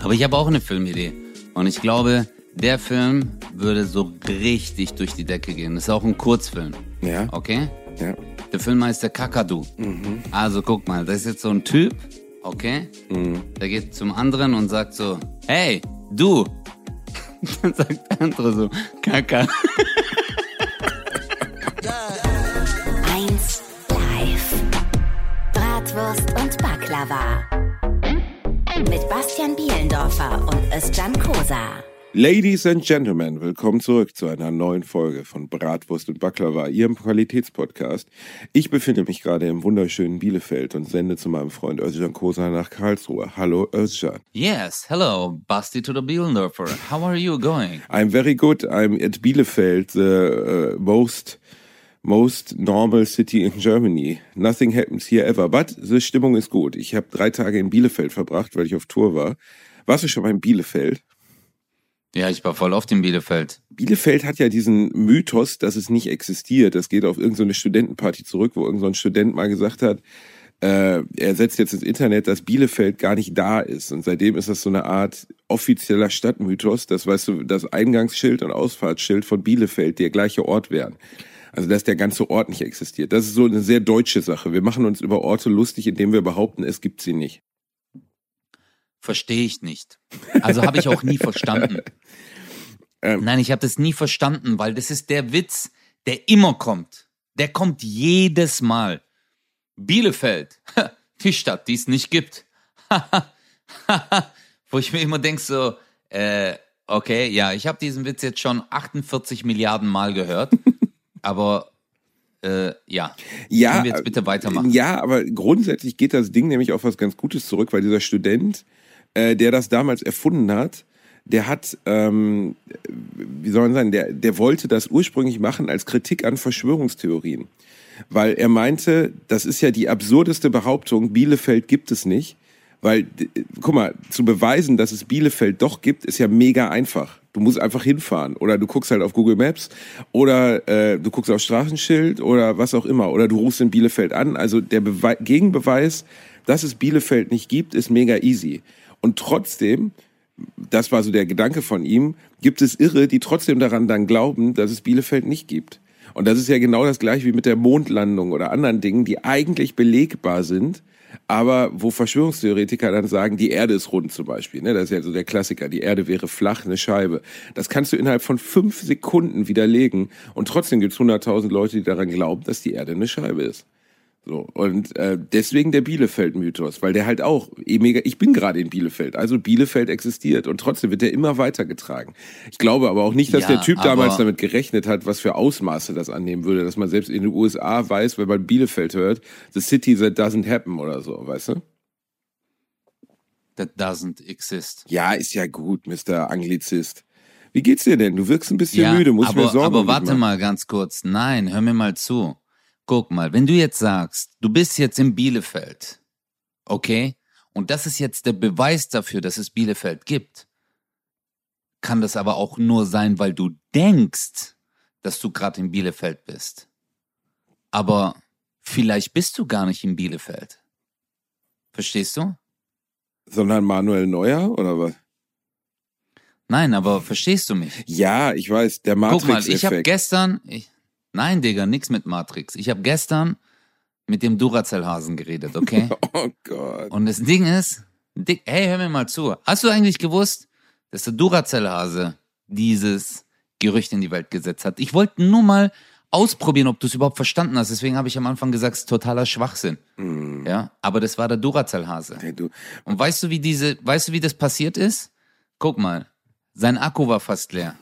Aber ich habe auch eine Filmidee. Und ich glaube, der Film würde so richtig durch die Decke gehen. Das ist auch ein Kurzfilm. Ja. Okay? Ja. Der Film heißt der Kakadu. Also guck mal, das ist jetzt so ein Typ, okay? Der geht zum anderen und sagt so, hey, du. Dann sagt der andere so, Kaka. 1 Live. Bratwurst und Baklava. Mit Bastian Bielendorfer und Özcan Kosa. Ladies and Gentlemen, willkommen zurück zu einer neuen Folge von Bratwurst und Baklava, Ihrem Qualitätspodcast. Ich befinde mich gerade im wunderschönen Bielefeld und sende zu meinem Freund Özcan Kosa nach Karlsruhe. Hallo Özcan. Yes, hello, Basti to the Bielendorfer. How are you going? I'm very good. I'm at Bielefeld, the uh, most most normal city in Germany. Nothing happens here ever, but the Stimmung ist gut. Ich habe drei Tage in Bielefeld verbracht, weil ich auf Tour war. Warst du schon mal in Bielefeld? Ja, ich war voll oft in Bielefeld. Bielefeld hat ja diesen Mythos, dass es nicht existiert. Das geht auf irgendeine Studentenparty zurück, wo irgendein Student mal gesagt hat, äh, er setzt jetzt ins Internet, dass Bielefeld gar nicht da ist. Und seitdem ist das so eine Art offizieller Stadtmythos, dass, weißt du, das Eingangsschild und Ausfahrtsschild von Bielefeld der gleiche Ort wären. Also, dass der ganze Ort nicht existiert. Das ist so eine sehr deutsche Sache. Wir machen uns über Orte lustig, indem wir behaupten, es gibt sie nicht. Verstehe ich nicht. Also habe ich auch nie verstanden. Ähm. Nein, ich habe das nie verstanden, weil das ist der Witz, der immer kommt. Der kommt jedes Mal. Bielefeld, die Stadt, die es nicht gibt. Wo ich mir immer denke so, äh, okay, ja, ich habe diesen Witz jetzt schon 48 Milliarden Mal gehört, aber äh, ja, Ja, können wir jetzt bitte weitermachen. Ja, aber grundsätzlich geht das Ding nämlich auf was ganz Gutes zurück, weil dieser Student, äh, der das damals erfunden hat, der hat, ähm, wie soll man sagen, der, der wollte das ursprünglich machen als Kritik an Verschwörungstheorien. Weil er meinte, das ist ja die absurdeste Behauptung, Bielefeld gibt es nicht. Weil, guck mal, zu beweisen, dass es Bielefeld doch gibt, ist ja mega einfach. Du musst einfach hinfahren. Oder du guckst halt auf Google Maps oder äh, du guckst auf Straßenschild oder was auch immer. Oder du rufst in Bielefeld an. Also der Bewe Gegenbeweis, dass es Bielefeld nicht gibt, ist mega easy. Und trotzdem, das war so der Gedanke von ihm, gibt es Irre, die trotzdem daran dann glauben, dass es Bielefeld nicht gibt. Und das ist ja genau das gleiche wie mit der Mondlandung oder anderen Dingen, die eigentlich belegbar sind, aber wo Verschwörungstheoretiker dann sagen, die Erde ist rund zum Beispiel. Ne? Das ist ja so der Klassiker, die Erde wäre flach, eine Scheibe. Das kannst du innerhalb von fünf Sekunden widerlegen und trotzdem gibt es 100.000 Leute, die daran glauben, dass die Erde eine Scheibe ist. So, und äh, deswegen der Bielefeld-Mythos, weil der halt auch, eh mega, ich bin gerade in Bielefeld, also Bielefeld existiert und trotzdem wird der immer weitergetragen. Ich glaube aber auch nicht, dass Ja, der Typ damals damit gerechnet hat, was für Ausmaße das annehmen würde, dass man selbst in den USA weiß, wenn man Bielefeld hört, the city that doesn't happen oder so, weißt du? That doesn't exist. Ja, ist ja gut, Mr. Anglizist. Wie geht's dir denn? Du wirkst ein bisschen müde, musst aber, mir Sorgen aber warte mal ganz kurz. Nein, hör mir mal zu. Guck mal, wenn du jetzt sagst, du bist jetzt in Bielefeld, okay? Und das ist jetzt der Beweis dafür, dass es Bielefeld gibt. Kann das aber auch nur sein, weil du denkst, dass du gerade in Bielefeld bist. Aber vielleicht bist du gar nicht in Bielefeld. Verstehst du? Sondern Manuel Neuer oder was? Nein, aber verstehst du mich? Ja, ich weiß, der Guck mal, ich habe Matrix-Effekt. gestern, ich, nein, Digga, nix mit Matrix. Ich habe gestern mit dem Duracell-Hasen geredet, okay? Oh Gott. Und das Ding ist, Dick, hey, hör mir mal zu. Hast du eigentlich gewusst, dass der Duracell-Hase dieses Gerücht in die Welt gesetzt hat? Ich wollte nur mal ausprobieren, ob du es überhaupt verstanden hast. Deswegen habe ich am Anfang gesagt, es ist totaler Schwachsinn. Ja, aber das war der Duracell-Hase. Hey, du, Und weißt du, wie diese, weißt du, wie das passiert ist? Guck mal, sein Akku war fast leer.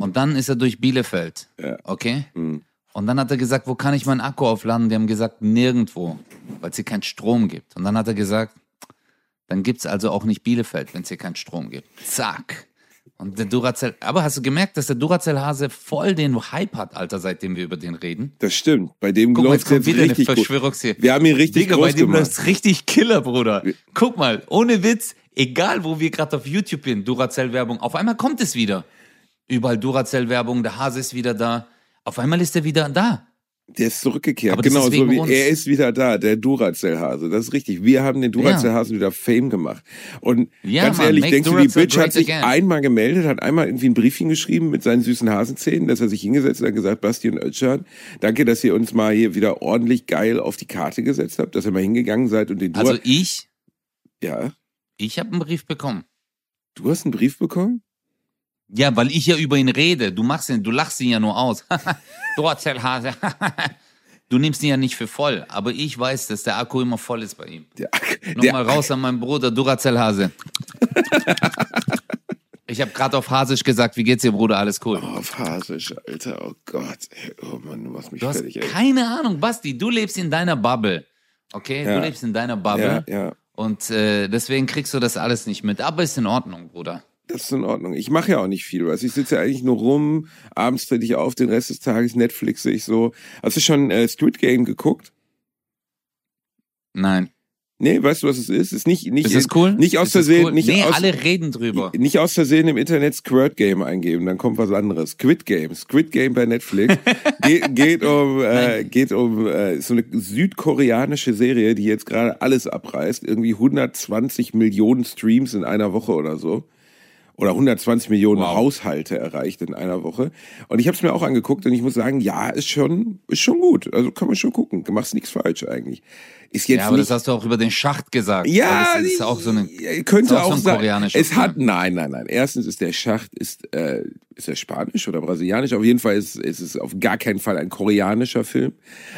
Und dann ist er durch Bielefeld. Ja. Okay? Mhm. Und dann hat er gesagt, wo kann ich meinen Akku aufladen? Die haben gesagt, nirgendwo, weil es hier keinen Strom gibt. Und dann hat er gesagt, dann gibt's also auch nicht Bielefeld, wenn es hier keinen Strom gibt. Zack. Und der Duracell, aber hast du gemerkt, dass der Duracell-Hase voll den Hype hat, Alter, seitdem wir über den reden? das stimmt. Bei dem Guck mal, läuft jetzt kommt wieder eine. Verschwörungstheorie. Wir haben ihn richtig Digga, bei groß dem gemacht. läuft's richtig Killer, Bruder. Guck mal, ohne Witz, egal wo wir gerade auf YouTube sind, Duracell-Werbung, auf einmal kommt es wieder. Überall Duracell-Werbung, der Hase ist wieder da. Auf einmal ist er wieder da. Der ist zurückgekehrt. Aber genau so wie uns. er ist wieder da, der Duracell-Hase. Das ist richtig. Wir haben den Duracell-Hasen wieder Fame gemacht. Und Ja, ganz Mann, ehrlich, denkst du, die Duracell Bitch hat sich again. einmal gemeldet, hat einmal irgendwie ein Briefchen geschrieben mit seinen süßen Hasenzähnen, dass er sich hingesetzt hat und gesagt, Basti und Özcan, danke, dass ihr uns mal hier wieder ordentlich geil auf die Karte gesetzt habt, dass ihr mal hingegangen seid und den Dur Also ich, ja, ich habe einen Brief bekommen. du hast einen Brief bekommen? Ja, weil ich ja über ihn rede. Du machst ihn, du lachst ihn ja nur aus. Duracell-Hase. du nimmst ihn ja nicht für voll. Aber ich weiß, dass der Akku immer voll ist bei ihm. Der, Nochmal raus an meinen Bruder Duracell-Hase. ich habe gerade auf Hasisch gesagt, wie geht's dir, Bruder? Alles cool. Oh, auf Hasisch, Alter, oh Gott. Oh Mann, du machst mich Du hast fertig, ey. keine Ahnung, Basti. Du lebst in deiner Bubble. Okay? Ja. Du lebst in deiner Bubble. Ja, ja. Und äh, deswegen kriegst du das alles nicht mit. Aber ist in Ordnung, Bruder. Das ist in Ordnung. Ich mache ja auch nicht viel, was. Ich sitze ja eigentlich nur rum, abends trete ich auf, den Rest des Tages Netflixe ich so. Hast du schon äh, Squid Game geguckt? Nein. Nee, weißt du, was es ist? Ist nicht, nicht, Ist das cool? Nicht aus Versehen, cool? nicht nee, aus, alle reden drüber. nicht aus Versehen im Internet Squirt Game eingeben, dann kommt was anderes. Squid Game, Squid Game bei Netflix. Ge geht um, äh, geht um äh, so eine südkoreanische Serie, die jetzt gerade alles abreißt. Irgendwie 120 Millionen Streams in einer Woche oder so. Oder 120 Millionen Wow. Haushalte erreicht in einer Woche. Und ich habe es mir auch angeguckt und ich muss sagen, ja, ist schon, ist schon gut. Also kann man schon gucken. Du machst nichts falsch eigentlich. Ist jetzt Ja, aber nicht das hast du auch über den Schacht gesagt. ja, das ist auch so eine. ja, könnte auch auch, so ein sein. Es hat nein, nein, nein. Erstens ist der Schacht ist äh, ist er spanisch oder brasilianisch? Auf jeden Fall ist, ist es auf gar keinen Fall ein koreanischer Film.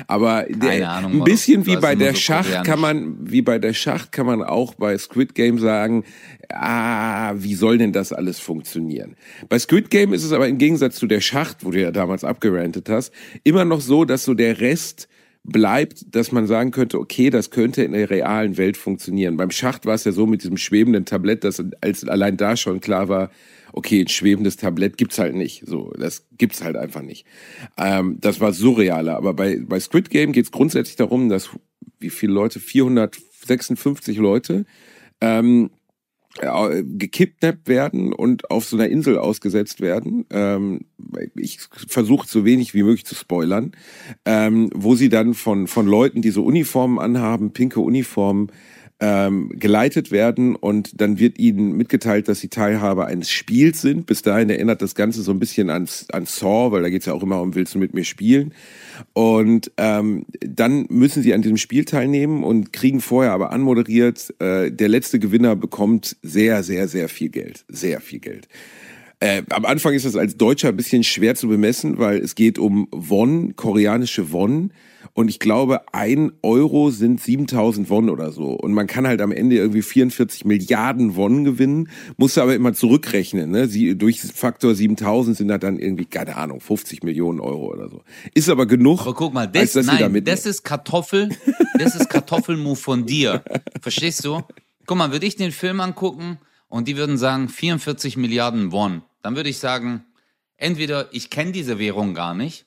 Aber der, Keine Ahnung, ein bisschen wie bei der so Schacht kann man wie bei der Schacht kann man auch bei Squid Game sagen, ah, wie soll denn das alles funktionieren? Bei Squid Game ist es aber im Gegensatz zu der Schacht, wo du ja damals abgerantet hast, immer noch so, dass so der Rest bleibt, dass man sagen könnte, okay, das könnte in der realen Welt funktionieren. Beim Schacht war es ja so mit diesem schwebenden Tablett, dass als allein da schon klar war, okay, ein schwebendes Tablett gibt's halt nicht. So, das gibt's halt einfach nicht. Ähm, das war surrealer. Aber bei, bei Squid Game geht's grundsätzlich darum, dass wie viele Leute? 456 Leute ähm, äh, gekidnappt werden und auf so einer Insel ausgesetzt werden. Ähm, ich versuche so wenig wie möglich zu spoilern, ähm, wo sie dann von, von Leuten, die so Uniformen anhaben, pinke Uniformen, ähm, geleitet werden und dann wird ihnen mitgeteilt, dass sie Teilhaber eines Spiels sind. Bis dahin erinnert das Ganze so ein bisschen an, an Saw, weil da geht's ja auch immer um, willst du mit mir spielen? Und ähm, dann müssen sie an diesem Spiel teilnehmen und kriegen vorher aber anmoderiert, äh, der letzte Gewinner bekommt sehr, sehr, sehr viel Geld. Sehr viel Geld. Äh, am Anfang ist es als Deutscher ein bisschen schwer zu bemessen, weil es geht um Won, koreanische Won. Und ich glaube, ein Euro sind 7000 Won oder so. Und man kann halt am Ende irgendwie 44 Milliarden Won gewinnen, muss aber immer zurückrechnen. Ne? Sie, durch Faktor 7000 sind da dann irgendwie, keine Ahnung, 50 Millionen Euro oder so. Ist aber genug. Aber guck mal, das, da nein, das ist Kartoffel, das ist Kartoffelmove von dir. Verstehst du? Guck mal, würde ich den Film angucken und die würden sagen 44 Milliarden Won, dann würde ich sagen, entweder ich kenne diese Währung gar nicht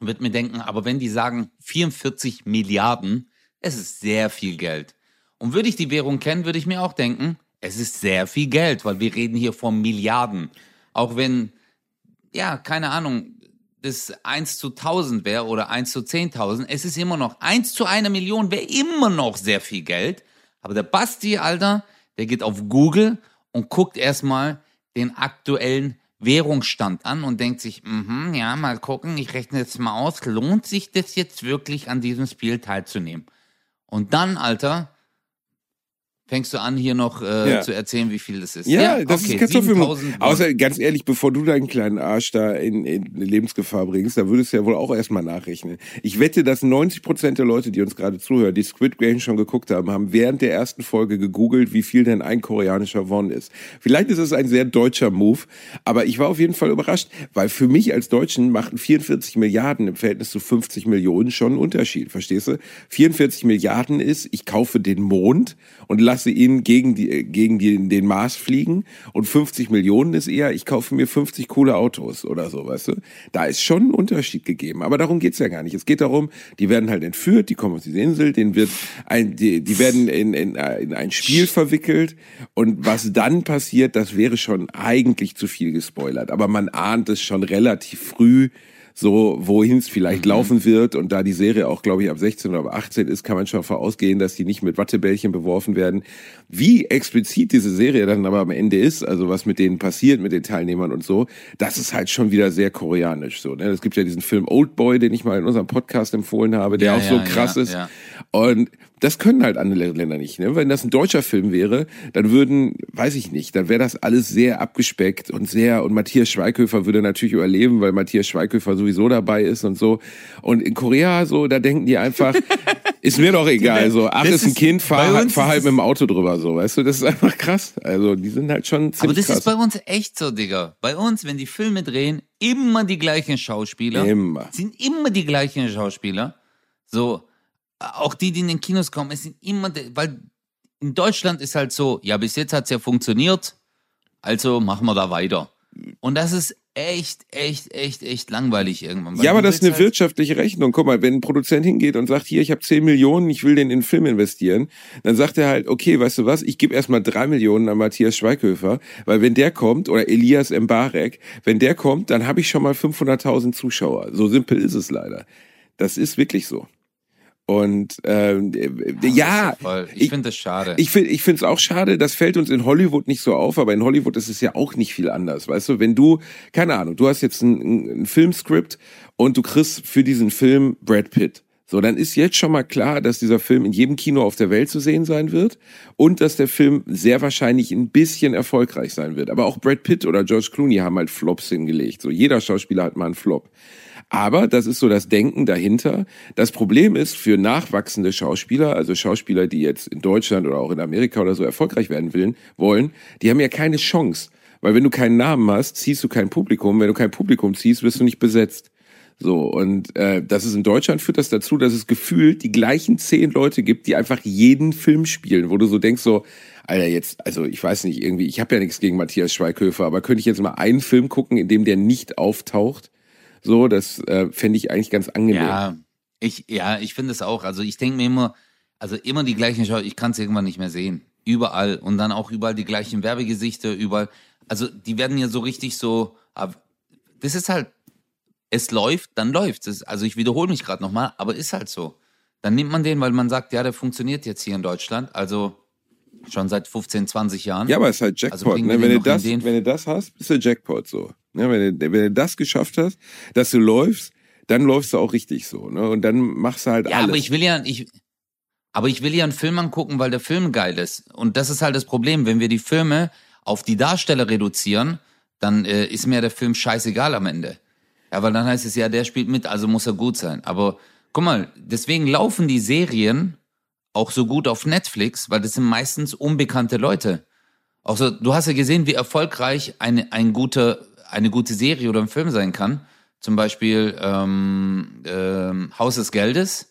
würde mir denken, aber wenn die sagen 44 Milliarden, es ist sehr viel Geld. Und würde ich die Währung kennen, würde ich mir auch denken, es ist sehr viel Geld, weil wir reden hier von Milliarden. Auch wenn, ja, keine Ahnung, das 1 zu 1000 wäre oder 1 zu 10.000, es ist immer noch 1 zu einer Million wäre immer noch sehr viel Geld. Aber der Basti, Alter, der geht auf Google und guckt erstmal den aktuellen Währungsstand an und denkt sich, mhm, ja, mal gucken, ich rechne jetzt mal aus, lohnt sich das jetzt wirklich an diesem Spiel teilzunehmen? Und dann, Alter, fängst du an, hier noch äh, Ja. zu erzählen, wie viel das ist. Ja, das okay, ist Kartoffelmove. 7000 Won. Außer, ganz ehrlich, bevor du deinen kleinen Arsch da in, in Lebensgefahr bringst, da würdest du ja wohl auch erstmal nachrechnen. Ich wette, dass 90 Prozent der Leute, die uns gerade zuhören, die Squid Game schon geguckt haben, haben während der ersten Folge gegoogelt, wie viel denn ein koreanischer Won ist. Vielleicht ist es ein sehr deutscher Move, aber ich war auf jeden Fall überrascht, weil für mich als Deutschen machten 44 Milliarden im Verhältnis zu 50 Millionen schon einen Unterschied, verstehst du? 44 Milliarden ist, ich kaufe den Mond und lasse ihn gegen, die, gegen die, den Mars fliegen und 50 Millionen ist eher, ich kaufe mir 50 coole Autos oder so, weißt du? Da ist schon ein Unterschied gegeben, aber darum geht's ja gar nicht. Es geht darum, die werden halt entführt, die kommen auf diese Insel, denen wird ein, die, die werden in, in, in ein Spiel verwickelt und was dann passiert, das wäre schon eigentlich zu viel gespoilert, aber man ahnt es schon relativ früh, so wohin es vielleicht Mhm. laufen wird. Und da die Serie auch, glaube ich, ab 16 oder ab 18 ist, kann man schon vorausgehen, dass die nicht mit Wattebällchen beworfen werden. Wie explizit diese Serie dann aber am Ende ist, also was mit denen passiert, mit den Teilnehmern und so, das ist halt schon wieder sehr koreanisch so. Ne? Es gibt ja diesen Film Oldboy, den ich mal in unserem Podcast empfohlen habe, der Ja, auch so ja, krass ja, ist. Und das können halt andere Länder nicht. Ne? Wenn das ein deutscher Film wäre, dann würden, weiß ich nicht, dann wäre das alles sehr abgespeckt und sehr, und Matthias Schweighöfer würde natürlich überleben, weil Matthias Schweighöfer sowieso dabei ist und so. Und in Korea so, da denken die einfach, ist mir doch egal, so, ach, Das ist ein Kind, fahr, uns fahr halt mit dem Auto drüber, so, weißt du, das ist einfach krass. Also, die sind halt schon Aber ziemlich das krass. ist bei uns echt so, Digga. Bei uns, wenn die Filme drehen, immer die gleichen Schauspieler. Immer. Sind immer die gleichen Schauspieler. So, auch die, die in den Kinos kommen, es sind immer, weil in Deutschland ist halt so, ja, bis jetzt hat's ja funktioniert, also machen wir da weiter. Und das ist echt, echt, echt, echt langweilig irgendwann. Ja, aber das ist eine wirtschaftliche Rechnung. Guck mal, wenn ein Produzent hingeht und sagt, hier, ich habe 10 Millionen, ich will den in den Film investieren, dann sagt er halt, okay, weißt du was, ich gebe erstmal 3 Millionen an Matthias Schweighöfer, weil wenn der kommt, oder Elias Mbarek, wenn der kommt, dann habe ich schon mal 500.000 Zuschauer. So simpel ist es leider. Das ist wirklich so. Und ähm, äh, Das ja, voll. Ich, finde das schade. ich ich finde es auch schade, das fällt uns in Hollywood nicht so auf, aber in Hollywood ist es ja auch nicht viel anders. Weißt du, wenn du, keine Ahnung, du hast jetzt ein, ein Filmskript und du kriegst für diesen Film Brad Pitt. So, dann ist jetzt schon mal klar, dass dieser Film in jedem Kino auf der Welt zu sehen sein wird und dass der Film sehr wahrscheinlich ein bisschen erfolgreich sein wird. Aber auch Brad Pitt oder George Clooney haben halt Flops hingelegt. So, jeder Schauspieler hat mal einen Flop. Aber das ist so das Denken dahinter. Das Problem ist für nachwachsende Schauspieler, also Schauspieler, die jetzt in Deutschland oder auch in Amerika oder so erfolgreich werden willen, wollen, die haben ja keine Chance. Weil wenn du keinen Namen hast, ziehst du kein Publikum. Wenn du kein Publikum ziehst, wirst du nicht besetzt. So, und äh, das ist in Deutschland führt das dazu, dass es gefühlt die gleichen zehn Leute gibt, die einfach jeden Film spielen, wo du so denkst, so, Alter, jetzt, also ich weiß nicht, irgendwie, ich habe ja nichts gegen Matthias Schweighöfer, aber könnte ich jetzt mal einen Film gucken, in dem der nicht auftaucht? So, das äh, fände ich eigentlich ganz angenehm. Ja, ich, ja, ich finde es auch. Also ich denke mir immer, also immer die gleichen Schau, ich kann es irgendwann nicht mehr sehen. Überall. Und dann auch überall die gleichen Werbegesichter, überall. Also die werden ja so richtig so, das ist halt, es läuft, dann läuft es. Also ich wiederhole mich gerade nochmal, aber ist halt so. Dann nimmt man den, weil man sagt, ja, der funktioniert jetzt hier in Deutschland. Also schon seit 15, 20 Jahren. Ja, aber es ist halt Also Jackpot. bringen ne? wenn, du das, wenn du das hast, bist du Jackpot so. Ne? Wenn, du, wenn du das geschafft hast, dass du läufst, dann läufst du auch richtig so. Ne? Und dann machst du halt Ja, alles. aber ich will ja, ich, aber ich will ja einen Film angucken, weil der Film geil ist. Und das ist halt das Problem. Wenn wir die Filme auf die Darsteller reduzieren, dann äh, ist mir der Film scheißegal am Ende. Ja, weil dann heißt es ja, der spielt mit, also muss er gut sein. Aber guck mal, deswegen laufen die Serien auch so gut auf Netflix, weil das sind meistens unbekannte Leute. Auch so, du hast ja gesehen, wie erfolgreich eine, ein gute, eine gute Serie oder ein Film sein kann. Zum Beispiel ähm, ähm, Haus des Geldes.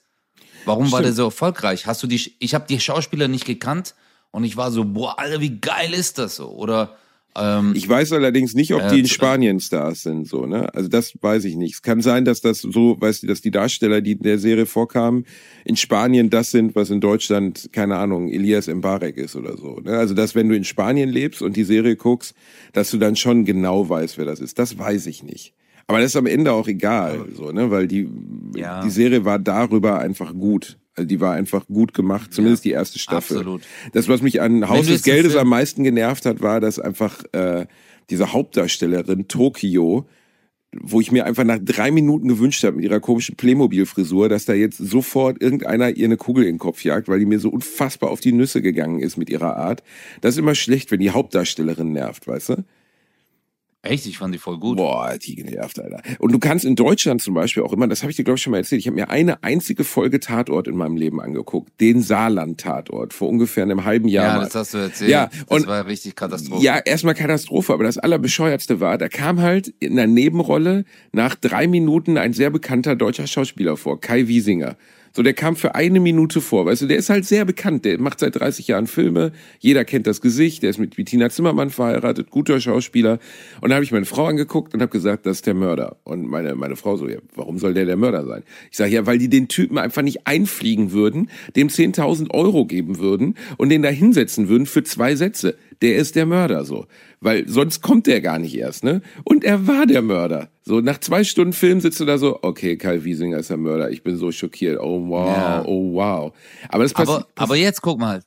Warum war der so erfolgreich? Hast du die? Ich habe die Schauspieler nicht gekannt und ich war so, boah, Alter, wie geil ist das so? Oder ähm, Ich weiß allerdings nicht, ob Ja, die in zu- Spanien Stars sind, so, ne? Also das weiß ich nicht. Es kann sein, dass das so, weißt du, dass die Darsteller, die in der Serie vorkamen, in Spanien das sind, was in Deutschland, keine Ahnung, Elias Mbarek ist oder so. Ne? Also dass, wenn du in Spanien lebst und die Serie guckst, dass du dann schon genau weißt, wer das ist. Das weiß ich nicht. Aber das ist am Ende auch egal, so, ne? Weil die, Ja. die Serie war darüber einfach gut. Also die war einfach gut gemacht, zumindest die erste Staffel. absolut. Das, was mich an Haus des Geldes am meisten genervt hat, war, dass einfach äh, diese Hauptdarstellerin Tokio, wo ich mir einfach nach drei Minuten gewünscht habe mit ihrer komischen Playmobil-Frisur, dass da jetzt sofort irgendeiner ihr eine Kugel in den Kopf jagt, weil die mir so unfassbar auf die Nüsse gegangen ist mit ihrer Art. Das ist immer schlecht, wenn die Hauptdarstellerin nervt, weißt du? Echt, ich fand die voll gut. Boah, die genervt, Alter. Und du kannst in Deutschland zum Beispiel auch immer, das habe ich dir, glaube ich, schon mal erzählt, ich habe mir eine einzige Folge Tatort in meinem Leben angeguckt, den Saarland-Tatort, vor ungefähr einem halben Jahr. Ja, mal. das hast du erzählt. Ja, das und- war richtig Katastrophe. Ja, erstmal Katastrophe, aber das Allerbescheuertste war, da kam halt in der Nebenrolle nach drei Minuten ein sehr bekannter deutscher Schauspieler vor, Kai Wiesinger. So, der kam für eine Minute vor, weißt du, der ist halt sehr bekannt, der macht seit 30 Jahren Filme, jeder kennt das Gesicht, der ist mit Bettina Zimmermann verheiratet, guter Schauspieler. Und da habe ich meine Frau angeguckt und habe gesagt, das ist der Mörder. Und meine, meine Frau so, ja, warum soll der der Mörder sein? Ich sage, ja, weil die den Typen einfach nicht einfliegen würden, dem 10.000 Euro geben würden und den da hinsetzen würden für zwei Sätze. Der ist der Mörder so. Weil sonst kommt der gar nicht erst, ne? Und er war der Mörder. So, nach zwei Stunden Film sitzt du da so, okay, Kai Wiesinger ist der Mörder, ich bin so schockiert, oh wow, Ja. oh wow. Aber das passt. Aber, aber jetzt guck mal.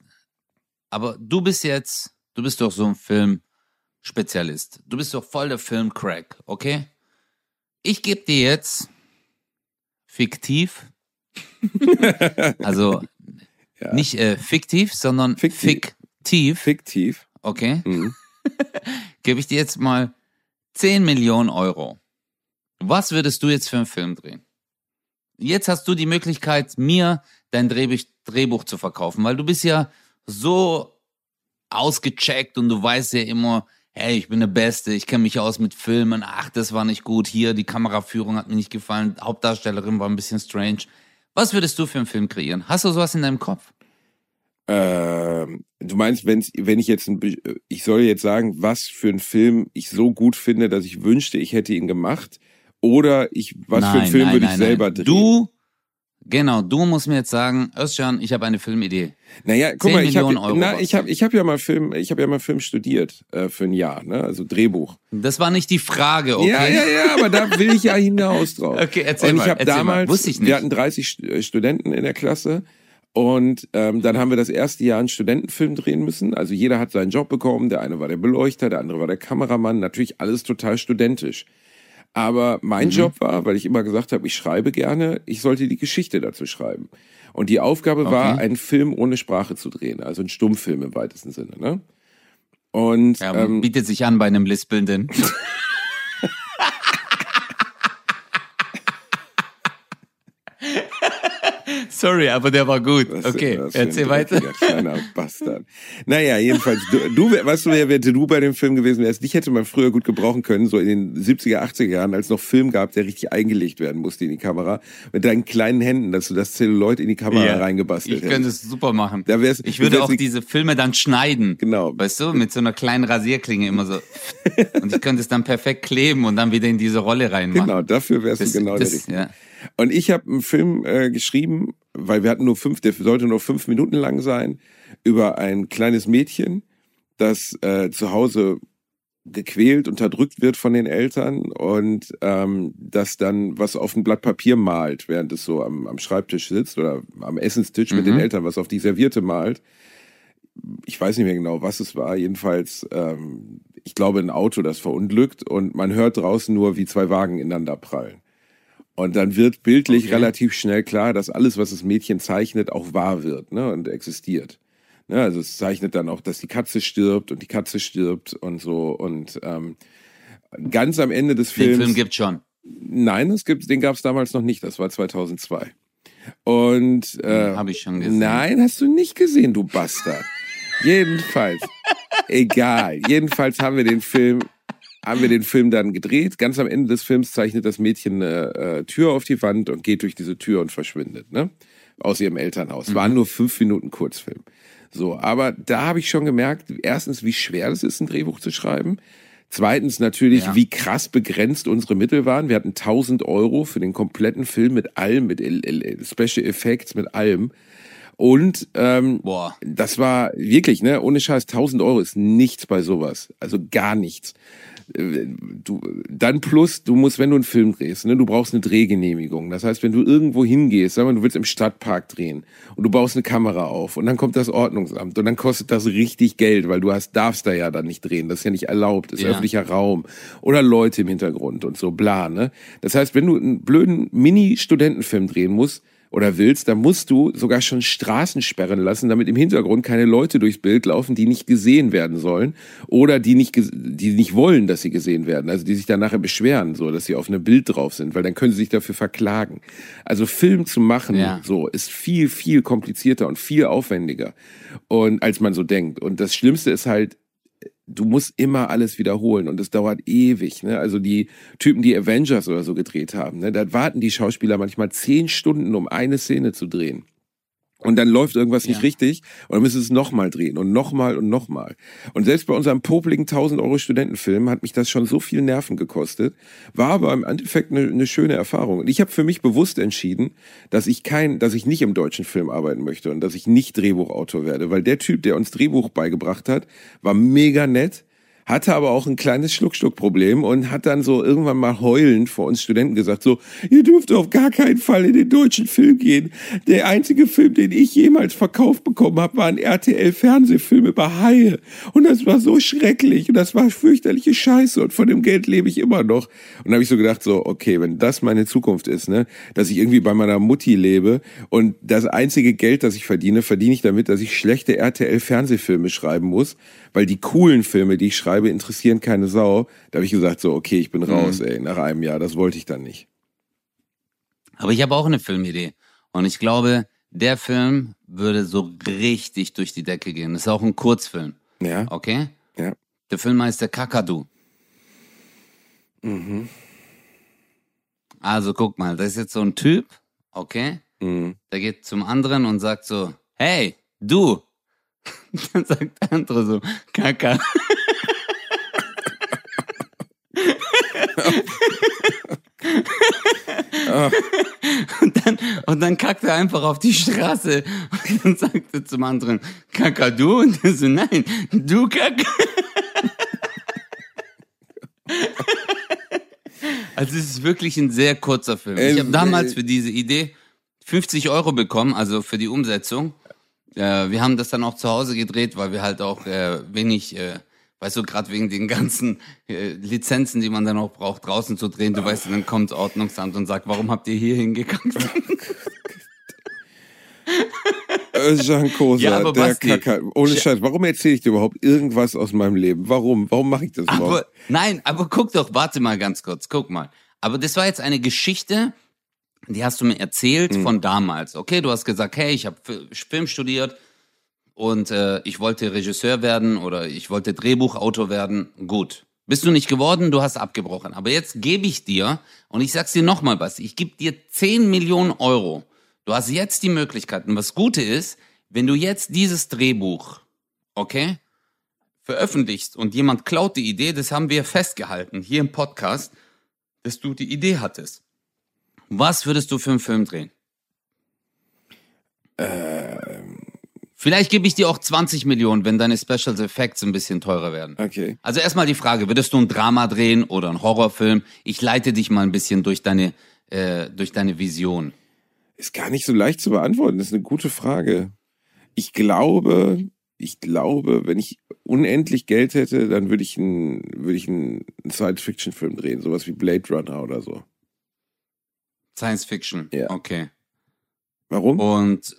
Aber du bist jetzt, du bist doch so ein Filmspezialist. Du bist doch voll der Filmcrack, okay? Ich gebe dir jetzt fiktiv, also Ja. nicht äh, fiktiv, sondern Fiktiv. fiktiv, fiktiv. Okay? Mhm. Gebe ich dir jetzt mal 10 Millionen Euro. Was würdest du jetzt für einen Film drehen? Jetzt hast du die Möglichkeit, mir dein Drehbuch, Drehbuch zu verkaufen, weil du bist ja so ausgecheckt und du weißt ja immer, hey, ich bin der Beste, ich kenne mich aus mit Filmen, ach, das war nicht gut, hier, die Kameraführung hat mir nicht gefallen, Hauptdarstellerin war ein bisschen strange. Was würdest du für einen Film kreieren? Hast du sowas in deinem Kopf? Ähm, du meinst, wenn's, wenn ich jetzt, ein, ich soll jetzt sagen, was für einen Film ich so gut finde, dass ich wünschte, ich hätte ihn gemacht, oder ich, was für einen Nein, Film nein, würde ich nein, selber nein. drehen? Du, genau, du musst mir jetzt sagen, Özcan, ich habe eine Filmidee. Naja, guck 10 mal, ich habe na, ich hab, ich hab ja mal Film, ich habe ja mal Film studiert äh, für ein Jahr, ne? Also Drehbuch. Das war nicht die Frage, okay? Ja, ja, ja, aber da will ich ja hinaus drauf. Okay, erzähl und ich mal, habe erzähl mal. damals, Wusste ich nicht. wir hatten 30 St- äh, Studenten in der Klasse und ähm, dann haben wir das erste Jahr einen Studentenfilm drehen müssen. Also jeder hat seinen Job bekommen. Der eine war der Beleuchter, der andere war der Kameramann. Natürlich alles total studentisch. Aber mein Mhm. Job war, weil ich immer gesagt habe, ich schreibe gerne, ich sollte die Geschichte dazu schreiben. Und die Aufgabe war, Okay. einen Film ohne Sprache zu drehen, also einen Stummfilm im weitesten Sinne. Ne? Und Ja, ähm, bietet sich an bei einem Lispelnden. Sorry, aber der war gut. Was Okay, ein erzähl weiter. Kleiner Bastard. Naja, jedenfalls, du, du weißt du, wer hätte du bei dem Film gewesen wärst? Dich hätte man früher gut gebrauchen können, so in den 70er, 80er Jahren, als noch Film gab, der richtig eingelegt werden musste in die Kamera. Mit deinen kleinen Händen, dass du das Zelluloid in die Kamera Ja. reingebastelt Ich könnte hättest. es super machen. Da wär's- ich würde auch die- diese Filme dann schneiden. Genau. Weißt du, mit so einer kleinen Rasierklinge immer so. Und ich könnte es dann perfekt kleben und dann wieder in diese Rolle reinmachen. Genau, dafür wärst Das, du genau der das, Richtige. ja. Und ich habe einen Film äh, geschrieben, weil wir hatten nur fünf, der sollte nur fünf Minuten lang sein, über ein kleines Mädchen, das äh, zu Hause gequält, unterdrückt wird von den Eltern und ähm, das dann was auf ein Blatt Papier malt, während es so am, am Schreibtisch sitzt oder am Essenstisch mit Mhm. den Eltern, was auf die Serviette malt. Ich weiß nicht mehr genau, was es war. Jedenfalls, ähm, ich glaube, ein Auto, das verunglückt und man hört draußen nur, wie zwei Wagen ineinander prallen. Und dann wird bildlich Okay. relativ schnell klar, dass alles, was das Mädchen zeichnet, auch wahr wird ne, und existiert. Ne, also es zeichnet dann auch, dass die Katze stirbt und die Katze stirbt und so. Und ähm, ganz am Ende des Den Films. Film gibt's schon. nein, es gibt, den gab es damals noch nicht. Das war 2002. Und äh, Habe ich schon gesehen. Nein, hast du nicht gesehen, du Bastard. Jedenfalls. Egal. Jedenfalls haben wir den Film, haben wir den Film dann gedreht. Ganz am Ende des Films zeichnet das Mädchen eine äh, Tür auf die Wand und geht durch diese Tür und verschwindet, ne? Aus ihrem Elternhaus. War nur fünf Minuten Kurzfilm. So, aber da habe ich schon gemerkt, erstens, wie schwer es ist, ein Drehbuch zu schreiben. Zweitens natürlich, Ja. wie krass begrenzt unsere Mittel waren. Wir hatten 1000 Euro für den kompletten Film mit allem, mit Special Effects, mit allem. Und ähm, Boah. das war wirklich, ne, ohne Scheiß, 1000 Euro ist nichts bei sowas. Also gar nichts. Du, dann plus, du musst, wenn du einen Film drehst, ne, du brauchst eine Drehgenehmigung. Das heißt, wenn du irgendwo hingehst, sagen wir, du willst im Stadtpark drehen und du baust eine Kamera auf und dann kommt das Ordnungsamt und dann kostet das richtig Geld, weil du hast, darfst da ja dann nicht drehen. Das ist ja nicht erlaubt, ist Ja. öffentlicher Raum oder Leute im Hintergrund und so, bla, ne. Das heißt, wenn du einen blöden Mini-Studentenfilm drehen musst, oder willst, dann musst du sogar schon Straßen sperren lassen, damit im Hintergrund keine Leute durchs Bild laufen, die nicht gesehen werden sollen oder die nicht, die nicht wollen, dass sie gesehen werden. Also die sich dann nachher beschweren, so, dass sie auf einem Bild drauf sind, weil dann können sie sich dafür verklagen. Also Film zu machen, Ja. so, ist viel, viel komplizierter und viel aufwendiger und als man so denkt. Und das Schlimmste ist halt, du musst immer alles wiederholen und es dauert ewig. Ne? Also die Typen, die Avengers oder so gedreht haben, ne? da warten die Schauspieler manchmal zehn Stunden, um eine Szene zu drehen. Und dann läuft irgendwas nicht Ja. richtig und dann müssen sie es nochmal drehen und nochmal und nochmal. Und selbst bei unserem popligen 1000 Euro Studentenfilm hat mich das schon so viel Nerven gekostet, war aber im Endeffekt eine, eine schöne Erfahrung. Und ich habe für mich bewusst entschieden, dass ich kein, dass ich nicht im deutschen Film arbeiten möchte und dass ich nicht Drehbuchautor werde, weil der Typ, der uns Drehbuch beigebracht hat, war mega nett, hatte aber auch ein kleines Schluckschluckproblem und hat dann so irgendwann mal heulend vor uns Studenten gesagt, so, ihr dürft auf gar keinen Fall in den deutschen Film gehen. Der einzige Film, den ich jemals verkauft bekommen habe, war ein RTL-Fernsehfilm über Haie. Und das war so schrecklich und das war fürchterliche Scheiße und von dem Geld lebe ich immer noch. Und da habe ich so gedacht, so, okay, wenn das meine Zukunft ist, ne, dass ich irgendwie bei meiner Mutti lebe und das einzige Geld, das ich verdiene, verdiene ich damit, dass ich schlechte RTL-Fernsehfilme schreiben muss, weil die coolen Filme, die ich schreibe, interessieren keine Sau. Da habe ich gesagt, so, okay, ich bin raus, ey, nach einem Jahr, das wollte ich dann nicht. Aber ich habe auch eine Filmidee. Und ich glaube, der Film würde so richtig durch die Decke gehen. Das ist auch ein Kurzfilm. Ja, Okay? ja. Der Film heißt der Kakadu. Also guck mal, das ist jetzt so ein Typ, okay? Mhm. Der geht zum anderen und sagt so, hey, du. Dann sagt der andere so, Kaka. Und dann, und dann kackt er einfach auf die Straße und dann sagt er zum anderen, Kaka du? Und er so, nein, du Kaka. Also es ist wirklich ein sehr kurzer Film. Ich habe Äh, damals äh, für diese Idee 50 Euro bekommen, also für die Umsetzung. Äh, wir haben das dann auch zu Hause gedreht, weil wir halt auch äh, wenig, äh, weißt du, gerade wegen den ganzen äh, Lizenzen, die man dann auch braucht, draußen zu drehen. Du weißt, dann kommt Ordnungsamt und sagt, warum habt ihr hier hingekackt? Özcan Kosa, Ja, aber der Kaka. Ohne Scheiß, warum erzähle ich dir überhaupt irgendwas aus meinem Leben? Warum? Warum mache ich das Aber überhaupt? nein, aber guck doch, warte mal ganz kurz, guck mal. Aber das war jetzt eine Geschichte, die hast du mir erzählt Mhm. von damals. Okay, du hast gesagt, hey, ich habe Film studiert und äh, ich wollte Regisseur werden oder ich wollte Drehbuchautor werden. Gut. Bist du nicht geworden, du hast abgebrochen. Aber jetzt gebe ich dir, und ich sag's dir nochmal was, ich gebe dir 10 Millionen Euro. Du hast jetzt die Möglichkeit. Und was Gute ist, wenn du jetzt dieses Drehbuch, okay, veröffentlichst und jemand klaut die Idee, das haben wir festgehalten hier im Podcast, dass du die Idee hattest. Was würdest du für einen Film drehen? Vielleicht gebe ich dir auch 20 Millionen, wenn deine Special Effects ein bisschen teurer werden. Okay. Also erstmal die Frage, würdest du ein Drama drehen oder einen Horrorfilm? Ich leite dich mal ein bisschen durch deine, äh, durch deine Vision. Ist gar nicht so leicht zu beantworten. Das ist eine gute Frage. Ich glaube, ich glaube, wenn ich unendlich Geld hätte, dann würde ich einen, würde ich einen Science-Fiction-Film drehen, sowas wie Blade Runner oder so. Science Fiction. Ja. Okay. Warum? Und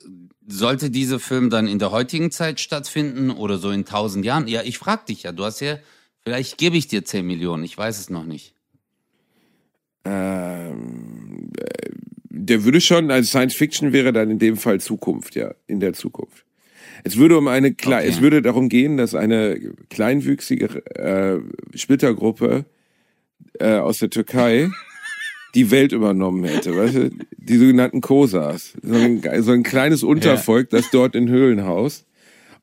sollte dieser Film dann in der heutigen Zeit stattfinden oder so in tausend Jahren? Ja, ich frag dich ja. Du hast ja, vielleicht gebe ich dir 10 Millionen. Ich weiß es noch nicht. Ähm, äh, der würde schon, also Science Fiction wäre dann in dem Fall Zukunft, ja, in der Zukunft. Es würde um eine Kle Okay. es würde darum gehen, dass eine kleinwüchsige äh, Splittergruppe äh, aus der Türkei die Welt übernommen hätte, weißt du? Die sogenannten Kosas. So ein, so ein kleines Untervolk, das dort in Höhlen haust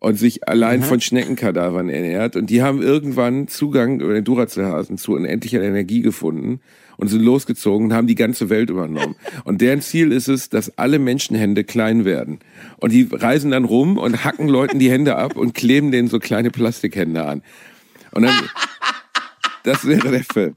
und sich allein von Schneckenkadavern ernährt. Und die haben irgendwann Zugang über den Duracell-Hasen zu unendlicher Energie gefunden und sind losgezogen und haben die ganze Welt übernommen. Und deren Ziel ist es, dass alle Menschenhände klein werden. Und die reisen dann rum und hacken Leuten die Hände ab und kleben denen so kleine Plastikhände an. Und dann, das wäre der Film.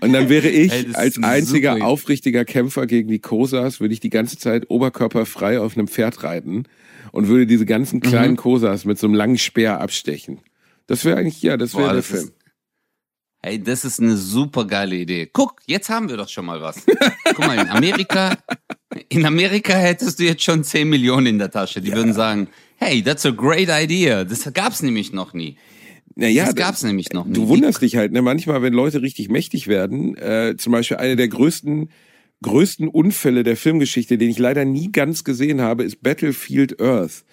Und dann wäre ich Ey, als einziger super aufrichtiger Kämpfer gegen die Kosas, würde ich die ganze Zeit oberkörperfrei auf einem Pferd reiten und würde diese ganzen kleinen Mhm. Kosas mit so einem langen Speer abstechen. Das wäre eigentlich, ja, das wäre der das Film. ist, hey, das ist eine super geile Idee. Guck, jetzt haben wir doch schon mal was. Guck mal, in Amerika, in Amerika hättest du jetzt schon 10 Millionen in der Tasche. Die würden sagen, hey, that's a great idea. Das gab's nämlich noch nie. Naja, das gab's nämlich noch. Du wunderst dich halt, ne? Manchmal, wenn Leute richtig mächtig werden, äh, zum Beispiel eine der größten, größten Unfälle der Filmgeschichte, den ich leider nie ganz gesehen habe, ist Battlefield Earth.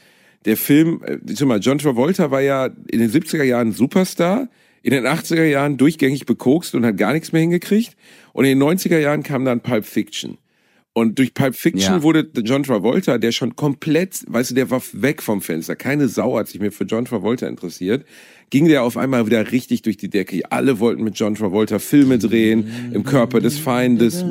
Der Film, äh, mal, John Travolta war ja in den 70er Jahren Superstar, in den 80er Jahren durchgängig bekokst und hat gar nichts mehr hingekriegt. Und in den 90er Jahren kam dann Pulp Fiction. Und durch Pulp Fiction Ja. wurde John Travolta, der schon komplett, weißt du, der war weg vom Fenster. Keine Sau hat sich mehr für John Travolta interessiert. Ging der auf einmal wieder richtig durch die Decke. Alle wollten mit John Travolta Filme drehen, im Körper des Feindes.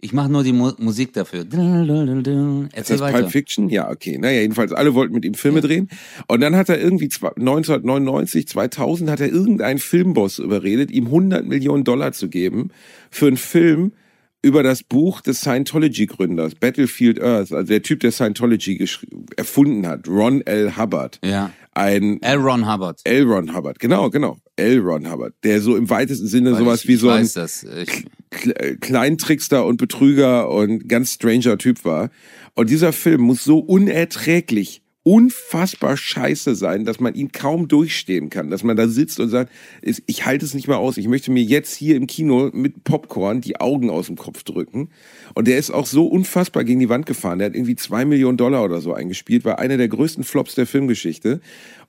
Ich mache nur die Mu Musik dafür. Ist Erzähl das weiter. Pulp Fiction? Ja, okay. Naja, jedenfalls, alle wollten mit ihm Filme drehen. Und dann hat er irgendwie zwei- 1999, 2000 hat er irgendeinen Filmboss überredet, ihm 100 Millionen Dollar zu geben für einen Film über das Buch des Scientology-Gründers, Battlefield Earth, also der Typ, der Scientology erfunden hat, Ron L. Hubbard. Ja. Ein L. Ron Hubbard. L. Ron Hubbard, genau, genau. L. Ron Hubbard, der so im weitesten Sinne Weil sowas ich, wie ich so ein Kleintrickster und Betrüger und ganz stranger Typ war. Und dieser Film muss so unerträglich, unfassbar scheiße sein, dass man ihn kaum durchstehen kann. Dass man da sitzt und sagt, ich halte es nicht mehr aus. Ich möchte mir jetzt hier im Kino mit Popcorn die Augen aus dem Kopf drücken. Und der ist auch so unfassbar gegen die Wand gefahren. Der hat irgendwie zwei Millionen Dollar oder so eingespielt, war einer der größten Flops der Filmgeschichte.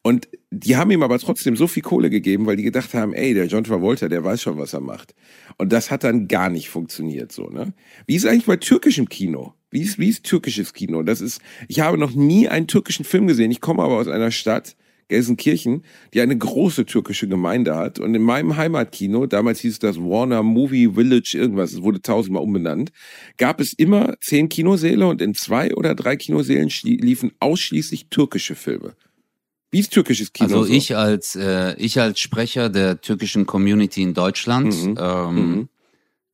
Und die haben ihm aber trotzdem so viel Kohle gegeben, weil die gedacht haben, ey, der John Travolta, der weiß schon, was er macht. Und das hat dann gar nicht funktioniert, so, ne? Wie ist eigentlich bei türkischem Kino? Wie ist, wie ist türkisches Kino? Das ist, ich habe noch nie einen türkischen Film gesehen. Ich komme aber aus einer Stadt, Gelsenkirchen, die eine große türkische Gemeinde hat. Und in meinem Heimatkino, damals hieß das Warner Movie Village irgendwas, es wurde tausendmal umbenannt, gab es immer zehn Kinosäle und in zwei oder drei Kinosälen liefen ausschließlich türkische Filme. Wie ist türkisches Kino? also so? ich als äh, ich als Sprecher der türkischen Community in Deutschland Mhm. ähm, Mhm.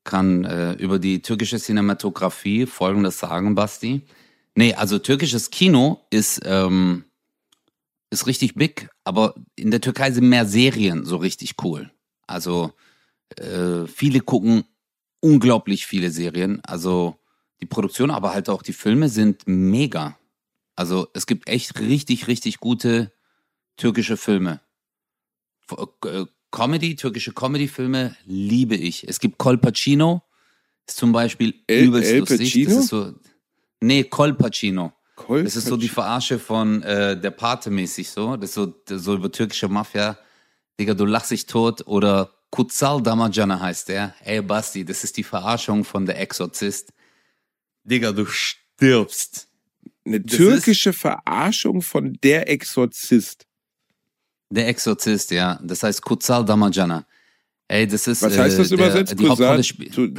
Kann äh, über die türkische Cinematografie Folgendes sagen, Basti. Nee, also türkisches Kino ist ähm, ist richtig big, aber in der Türkei sind mehr Serien so richtig cool. Also äh, viele gucken unglaublich viele Serien. Also die Produktion, aber halt auch die Filme sind mega. Also es gibt echt richtig, richtig gute türkische Filme. Comedy, türkische Comedy-Filme liebe ich. Es gibt Colpacino, ist zum Beispiel El- übelst El lustig. Pacino? Das ist so, nee, Colpacino. Kol- Das ist so die Verarsche von äh, der Pate mäßig so. Das ist so, so über türkische Mafia. Digga, du lachst dich tot. Oder Kutsal Damajana heißt der. Ey, Basti, das ist die Verarschung von der Exorzist. Digga, du stirbst. Eine türkische Verarschung von der Exorzist. Der Exorzist, ja. Das heißt Kutsal Damajana. Ey, das ist. Was heißt das äh, der- übersetzt? Kusat? spielt. Zu-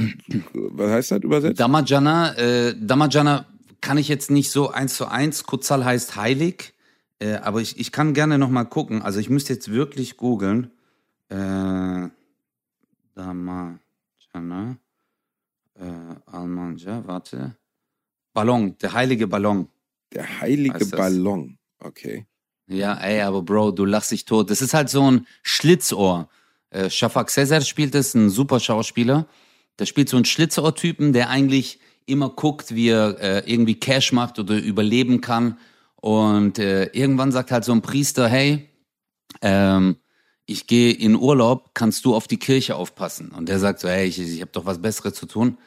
Was heißt das übersetzt? Damajana, äh, Damajana kann ich jetzt nicht so eins zu eins. Kutzal heißt heilig, äh, aber ich, ich kann gerne noch mal gucken. Also ich müsste jetzt wirklich googeln. Äh, Damajana, äh, Almanja, warte. Ballon, der heilige Ballon. Der heilige? Ballon. Okay. Ja, ey, aber Bro, du lachst dich tot. Das ist halt so ein Schlitzohr. Äh, Shafak Sezer spielt es, ein super Schauspieler. Der spielt so einen Schlitzohr-Typen, der eigentlich immer guckt, wie er äh, irgendwie Cash macht oder überleben kann. Und äh, irgendwann sagt halt so ein Priester, hey, ähm, ich gehe in Urlaub, kannst du auf die Kirche aufpassen? Und der sagt so, hey, ich, ich habe doch was Besseres zu tun.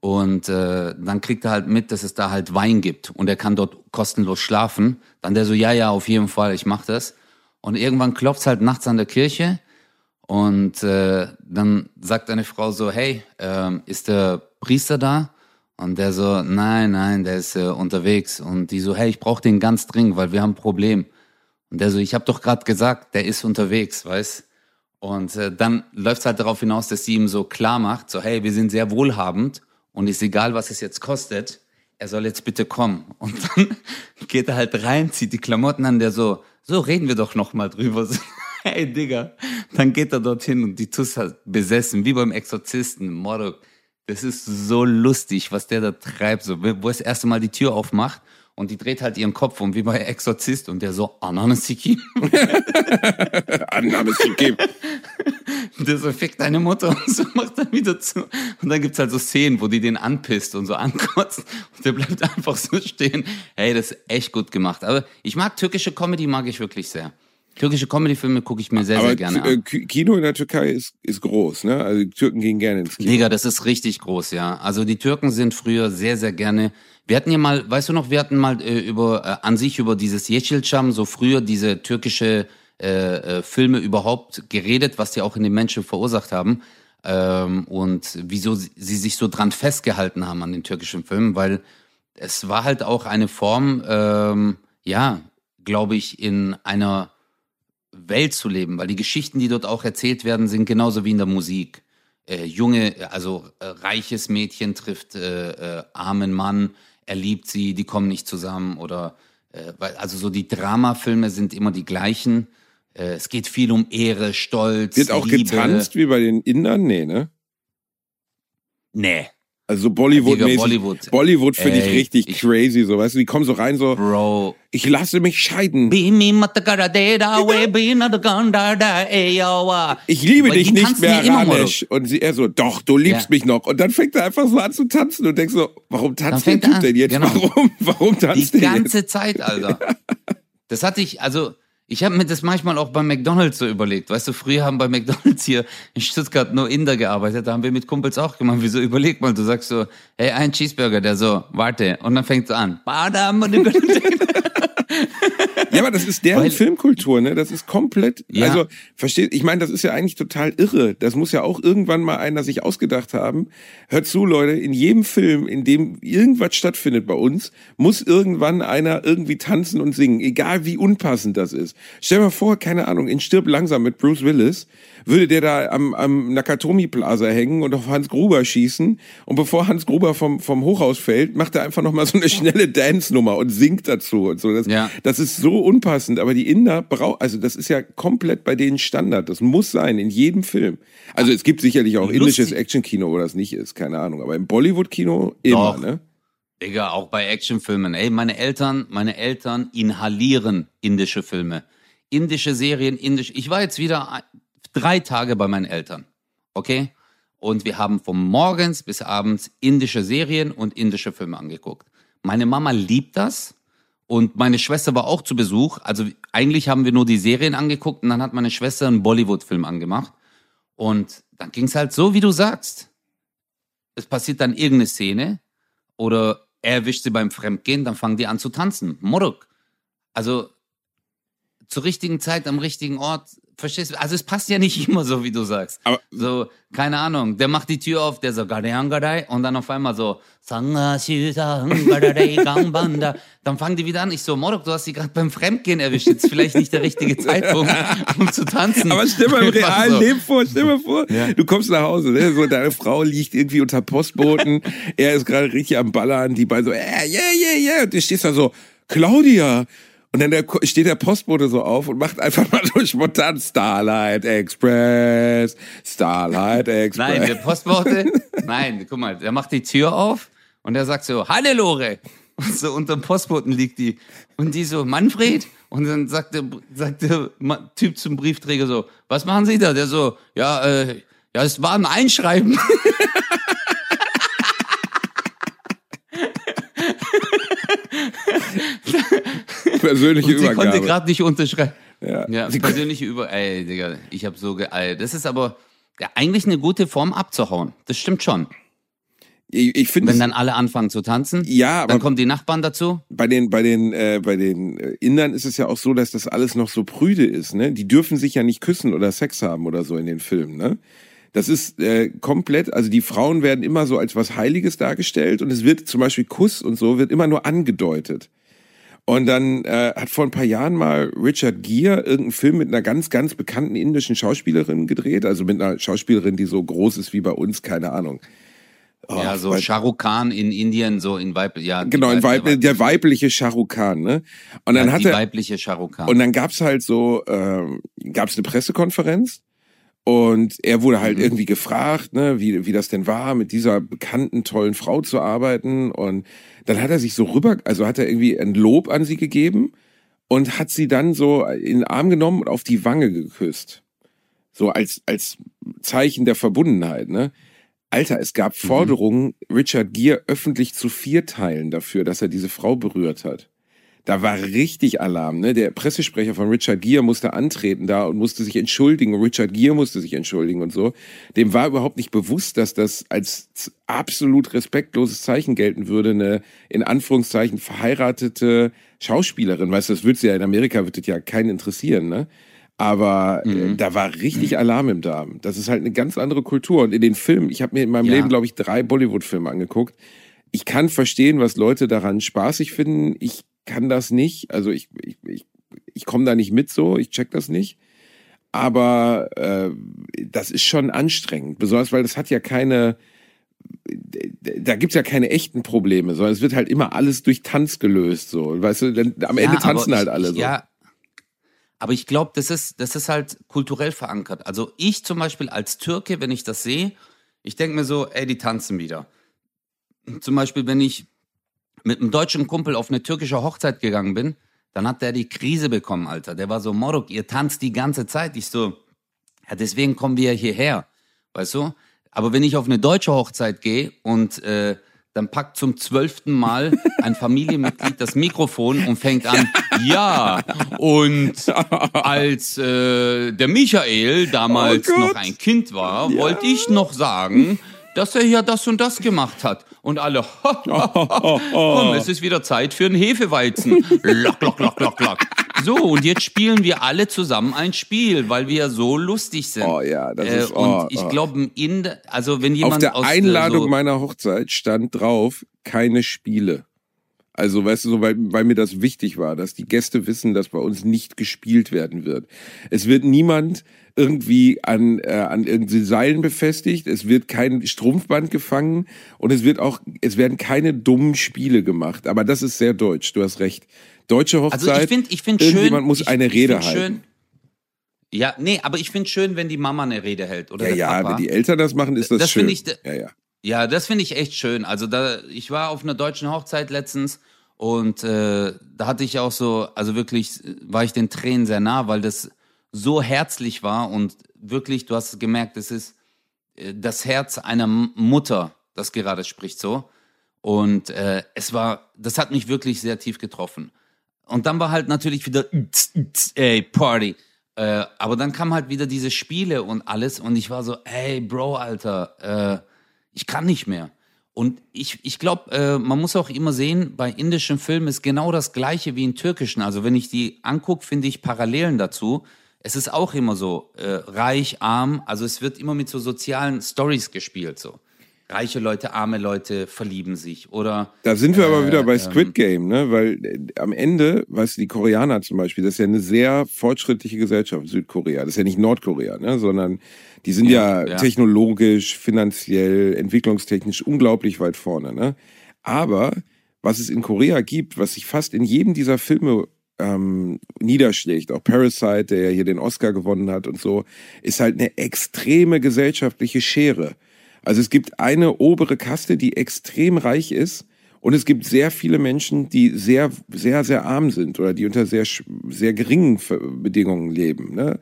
Und äh, dann kriegt er halt mit, dass es da halt Wein gibt und er kann dort kostenlos schlafen. Dann der so, ja, ja, auf jeden Fall, ich mach das. Und irgendwann klopft's halt nachts an der Kirche und äh, dann sagt eine Frau so, hey, ähm, ist der Priester da? Und der so, nein, nein, der ist äh, unterwegs. Und die so, hey, ich brauche den ganz dringend, weil wir haben ein Problem. Und der so, ich habe doch gerade gesagt, der ist unterwegs, weißt? Und äh, dann läuft's halt darauf hinaus, dass sie ihm so klar macht, so, hey, wir sind sehr wohlhabend und ist egal, was es jetzt kostet, er soll jetzt bitte kommen. Und dann geht er halt rein, zieht die Klamotten an, der so, so reden wir doch noch mal drüber. So, hey, Digga. Dann geht er dorthin und die Tuss hat besessen, wie beim Exorzisten, Morok. Das ist so lustig, was der da treibt, so, wo er das erste Mal die Tür aufmacht und die dreht halt ihren Kopf um, wie bei Exorzist und der so, Ananasiki. Geben. Der so, fick deine Mutter und so macht er wieder zu. Und dann gibt's halt so Szenen, wo die den anpisst und so ankotzt und der bleibt einfach so stehen. Hey, das ist echt gut gemacht. Aber ich mag türkische Comedy, mag ich wirklich sehr. Türkische Comedy-Filme gucke ich mir sehr, Aber sehr gerne äh, an. Ki- Kino in der Türkei ist, ist groß, ne? Also die Türken gehen gerne ins Kino. Digga, das ist richtig groß, ja. Also die Türken sind früher sehr, sehr gerne. Wir hatten ja mal, weißt du noch, wir hatten mal äh, über äh, an sich über dieses Yeşilçam, so früher diese türkische äh, äh, Filme überhaupt geredet, was die auch in den Menschen verursacht haben. ähm, und wieso sie, sie sich so dran festgehalten haben an den türkischen Filmen, weil es war halt auch eine Form, ähm, ja, glaube ich, in einer Welt zu leben, weil die Geschichten, die dort auch erzählt werden, sind genauso wie in der Musik. Äh, junge, also äh, reiches Mädchen trifft äh, äh armen Mann, er liebt sie, die kommen nicht zusammen oder äh, also so die Dramafilme sind immer die gleichen. Äh, es geht viel um Ehre, Stolz. Wird auch Liebe. getanzt wie bei den Indern? Nee, ne? Nee. Also Bollywood-mäßig. Bollywood, Bollywood finde ich richtig ich, crazy, so, weißt du, die kommen so rein, so, Bro. ich lasse mich scheiden. Ich liebe dich nicht mehr, Ranesh. Und sie, er so, doch, du liebst ja. mich noch. Und dann fängt er einfach so an zu tanzen und denkst so, warum tanzt der Typ denn jetzt? Genau. Warum, warum tanzt der jetzt? Die ganze Zeit, Alter. Das hatte ich, also, ich habe mir das manchmal auch bei McDonalds so überlegt. Weißt du, früher haben bei McDonalds hier in Stuttgart nur Inder gearbeitet. Da haben wir mit Kumpels auch gemacht. Wieso überleg mal, du sagst so, hey, ein Cheeseburger, der so, warte. Und dann fängt so an. Ja, aber das ist deren Weil, Filmkultur, ne? Das ist komplett, ja. also, versteht, ich meine, das ist ja eigentlich total irre. Das muss ja auch irgendwann mal einer sich ausgedacht haben. Hört zu, Leute, in jedem Film, in dem irgendwas stattfindet bei uns, muss irgendwann einer irgendwie tanzen und singen, egal wie unpassend das ist. Stell dir mal vor, keine Ahnung, in Stirb langsam mit Bruce Willis, würde der da am, am Nakatomi Plaza hängen und auf Hans Gruber schießen und bevor Hans Gruber vom, vom Hochhaus fällt, macht er einfach nochmal so eine schnelle Dance-Nummer und singt dazu und so. Das, ja. das ist so unpassend, aber die Inder brauchen, also das ist ja komplett bei denen Standard. Das muss sein in jedem Film. Also es gibt sicherlich auch Lustig. indisches Actionkino, wo das nicht ist, keine Ahnung, aber im Bollywood-Kino immer, Doch. ne? Digga, auch bei Actionfilmen. Ey, meine Eltern, meine Eltern inhalieren indische Filme. Indische Serien, indisch. Ich war jetzt wieder drei Tage bei meinen Eltern. Okay? Und wir haben von morgens bis abends indische Serien und indische Filme angeguckt. Meine Mama liebt das. Und meine Schwester war auch zu Besuch. Also eigentlich haben wir nur die Serien angeguckt und dann hat meine Schwester einen Bollywood-Film angemacht. Und dann ging es halt so, wie du sagst. Es passiert dann irgendeine Szene oder er erwischt sie beim Fremdgehen, dann fangen die an zu tanzen. Moruk. Also zur richtigen Zeit am richtigen Ort Verstehst du? Also es passt ja nicht immer so, wie du sagst. Aber so, keine Ahnung, der macht die Tür auf, der so Gadeangadai und dann auf einmal so dann fangen die wieder an. Ich so, Morok, du hast sie gerade beim Fremdgehen erwischt. Jetzt vielleicht nicht der richtige Zeitpunkt, um zu tanzen. Aber stell mal im realen so. Leben vor, stell mal vor, ja. du kommst nach Hause, ne? so deine Frau liegt irgendwie unter Postboten, er ist gerade richtig am Ballern, die beiden so, yeah, yeah, yeah, yeah, und du stehst da so, Claudia, und dann der, steht der Postbote so auf und macht einfach mal so spontan Starlight Express, Starlight Express. Nein, der Postbote, nein, guck mal, der macht die Tür auf und der sagt so, Hannelore. Und so unter dem Postboten liegt die. Und die so, Manfred? Und dann sagt der, sagt der Typ zum Briefträger so, was machen Sie da? Der so, ja, äh, ja, es war ein Einschreiben. persönliche und sie Übergabe. konnte gerade nicht unterschreiben. Ja, ja persönliche Über... Ey, Digga, ich habe so geeilt. Das ist aber ja, eigentlich eine gute Form abzuhauen. Das stimmt schon. Ich, ich finde, wenn dann alle anfangen zu tanzen, ja, dann kommen die Nachbarn dazu. Bei den bei den äh, bei den äh, Indern ist es ja auch so, dass das alles noch so prüde ist. Ne, die dürfen sich ja nicht küssen oder Sex haben oder so in den Filmen. Ne, das ist äh, komplett. Also die Frauen werden immer so als was Heiliges dargestellt und es wird zum Beispiel Kuss und so wird immer nur angedeutet. Und dann äh, hat vor ein paar Jahren mal Richard Gere irgendeinen Film mit einer ganz, ganz bekannten indischen Schauspielerin gedreht. Also mit einer Schauspielerin, die so groß ist wie bei uns, keine Ahnung. Oh, ja, so Shah Rukh Khan in Indien, so in Weib, ja. Genau, in Weib, der weibliche Shah Rukh Khan, ne? Und dann ja, hat die er, weibliche Shah Rukh Khan. Und dann gab's halt so, äh, gab's eine Pressekonferenz und er wurde halt mhm. irgendwie gefragt, ne, wie, wie das denn war, mit dieser bekannten, tollen Frau zu arbeiten. Und dann hat er sich so rüber, also hat er irgendwie ein Lob an sie gegeben und hat sie dann so in den Arm genommen und auf die Wange geküsst. So als, als Zeichen der Verbundenheit, ne? Alter, es gab mhm. Forderungen, Richard Gere öffentlich zu vierteilen dafür, dass er diese Frau berührt hat. Da war richtig Alarm. Ne? Der Pressesprecher von Richard Gere musste antreten da und musste sich entschuldigen. Richard Gere musste sich entschuldigen und so. Dem war überhaupt nicht bewusst, dass das als absolut respektloses Zeichen gelten würde, eine in Anführungszeichen verheiratete Schauspielerin. Weißt du, das würde ja in Amerika würde ja keinen interessieren, ne? Aber äh, Mhm. da war richtig Alarm im Darm. Das ist halt eine ganz andere Kultur. Und in den Filmen, ich habe mir in meinem Ja. Leben, glaube ich, drei Bollywood-Filme angeguckt. Ich kann verstehen, was Leute daran spaßig finden. Ich kann das nicht. Also ich, ich, ich, ich komme da nicht mit so, ich check das nicht. Aber äh, das ist schon anstrengend. Besonders, weil das hat ja keine, da gibt's ja keine echten Probleme, sondern es wird halt immer alles durch Tanz gelöst. So. Weißt du, denn am Ende Ja, tanzen aber halt ich, alle so. Ja, aber ich glaube, das ist, das ist halt kulturell verankert. Also ich zum Beispiel als Türke, wenn ich das sehe, ich denke mir so, ey, die tanzen wieder. Zum Beispiel, wenn ich mit einem deutschen Kumpel auf eine türkische Hochzeit gegangen bin, dann hat der die Krise bekommen, Alter. Der war so, Morok, ihr tanzt die ganze Zeit. Ich so, ja, deswegen kommen wir hierher, weißt du? Aber wenn ich auf eine deutsche Hochzeit gehe und äh, dann packt zum zwölften Mal ein Familienmitglied das Mikrofon und fängt an, ja, und als äh, der Michael damals Oh noch ein Kind war, wollte ich noch sagen, dass er ja das und das gemacht hat. Und alle, komm, es ist wieder Zeit für einen Hefeweizen. Lock, lock, lock, lock, lock. So, und jetzt spielen wir alle zusammen ein Spiel, weil wir so lustig sind. Oh ja, das Äh, ist oh, und ich oh. glaube, in, also wenn jemand Auf der aus äh, Einladung so, meiner Hochzeit stand drauf, keine Spiele. Also, weißt du, so, weil, weil mir das wichtig war, dass die Gäste wissen, dass bei uns nicht gespielt werden wird. Es wird niemand irgendwie an, äh, an irgendwie Seilen befestigt, es wird kein Strumpfband gefangen und es wird auch, es werden keine dummen Spiele gemacht. Aber das ist sehr deutsch, du hast recht. Deutsche Hochzeit, Also ich finde, ich finde schön. irgendjemand muss ich, eine Rede find halten. Schön, ja, nee, aber ich finde schön, wenn die Mama eine Rede hält oder ja, der ja, Papa. wenn die Eltern das machen, ist das, Das schön. find ich- ja, ja. Ja, das finde ich echt schön. Also da, ich war auf einer deutschen Hochzeit letztens und äh, da hatte ich auch so, also wirklich war ich den Tränen sehr nah, weil das so herzlich war und wirklich, du hast gemerkt, es ist äh, das Herz einer Mutter, das gerade spricht so. Und äh, es war, das hat mich wirklich sehr tief getroffen. Und dann war halt natürlich wieder, ey, Party. Äh, aber dann kam halt wieder diese Spiele und alles und ich war so, ey, Bro, Alter, äh, ich kann nicht mehr. Und ich, ich glaube, äh, man muss auch immer sehen, bei indischen Filmen ist genau das gleiche wie in türkischen. Also wenn ich die angucke, finde ich Parallelen dazu. Es ist auch immer so, äh, reich, arm, also es wird immer mit so sozialen Stories gespielt, so. Reiche Leute, arme Leute verlieben sich oder Da sind wir aber Äh, wieder bei ähm, Squid Game, ne? Weil äh, am Ende, weißt du, die Koreaner zum Beispiel, das ist ja eine sehr fortschrittliche Gesellschaft, Südkorea. Das ist ja nicht Nordkorea, ne? Sondern die sind ja, Ja, ja. technologisch, finanziell, entwicklungstechnisch unglaublich weit vorne, ne? Aber was es in Korea gibt, was sich fast in jedem dieser Filme ähm, niederschlägt, auch Parasite, der ja hier den Oscar gewonnen hat und so, ist halt eine extreme gesellschaftliche Schere. Also es gibt eine obere Kaste, die extrem reich ist und es gibt sehr viele Menschen, die sehr, sehr, sehr arm sind oder die unter sehr, sehr geringen Bedingungen leben. Ne?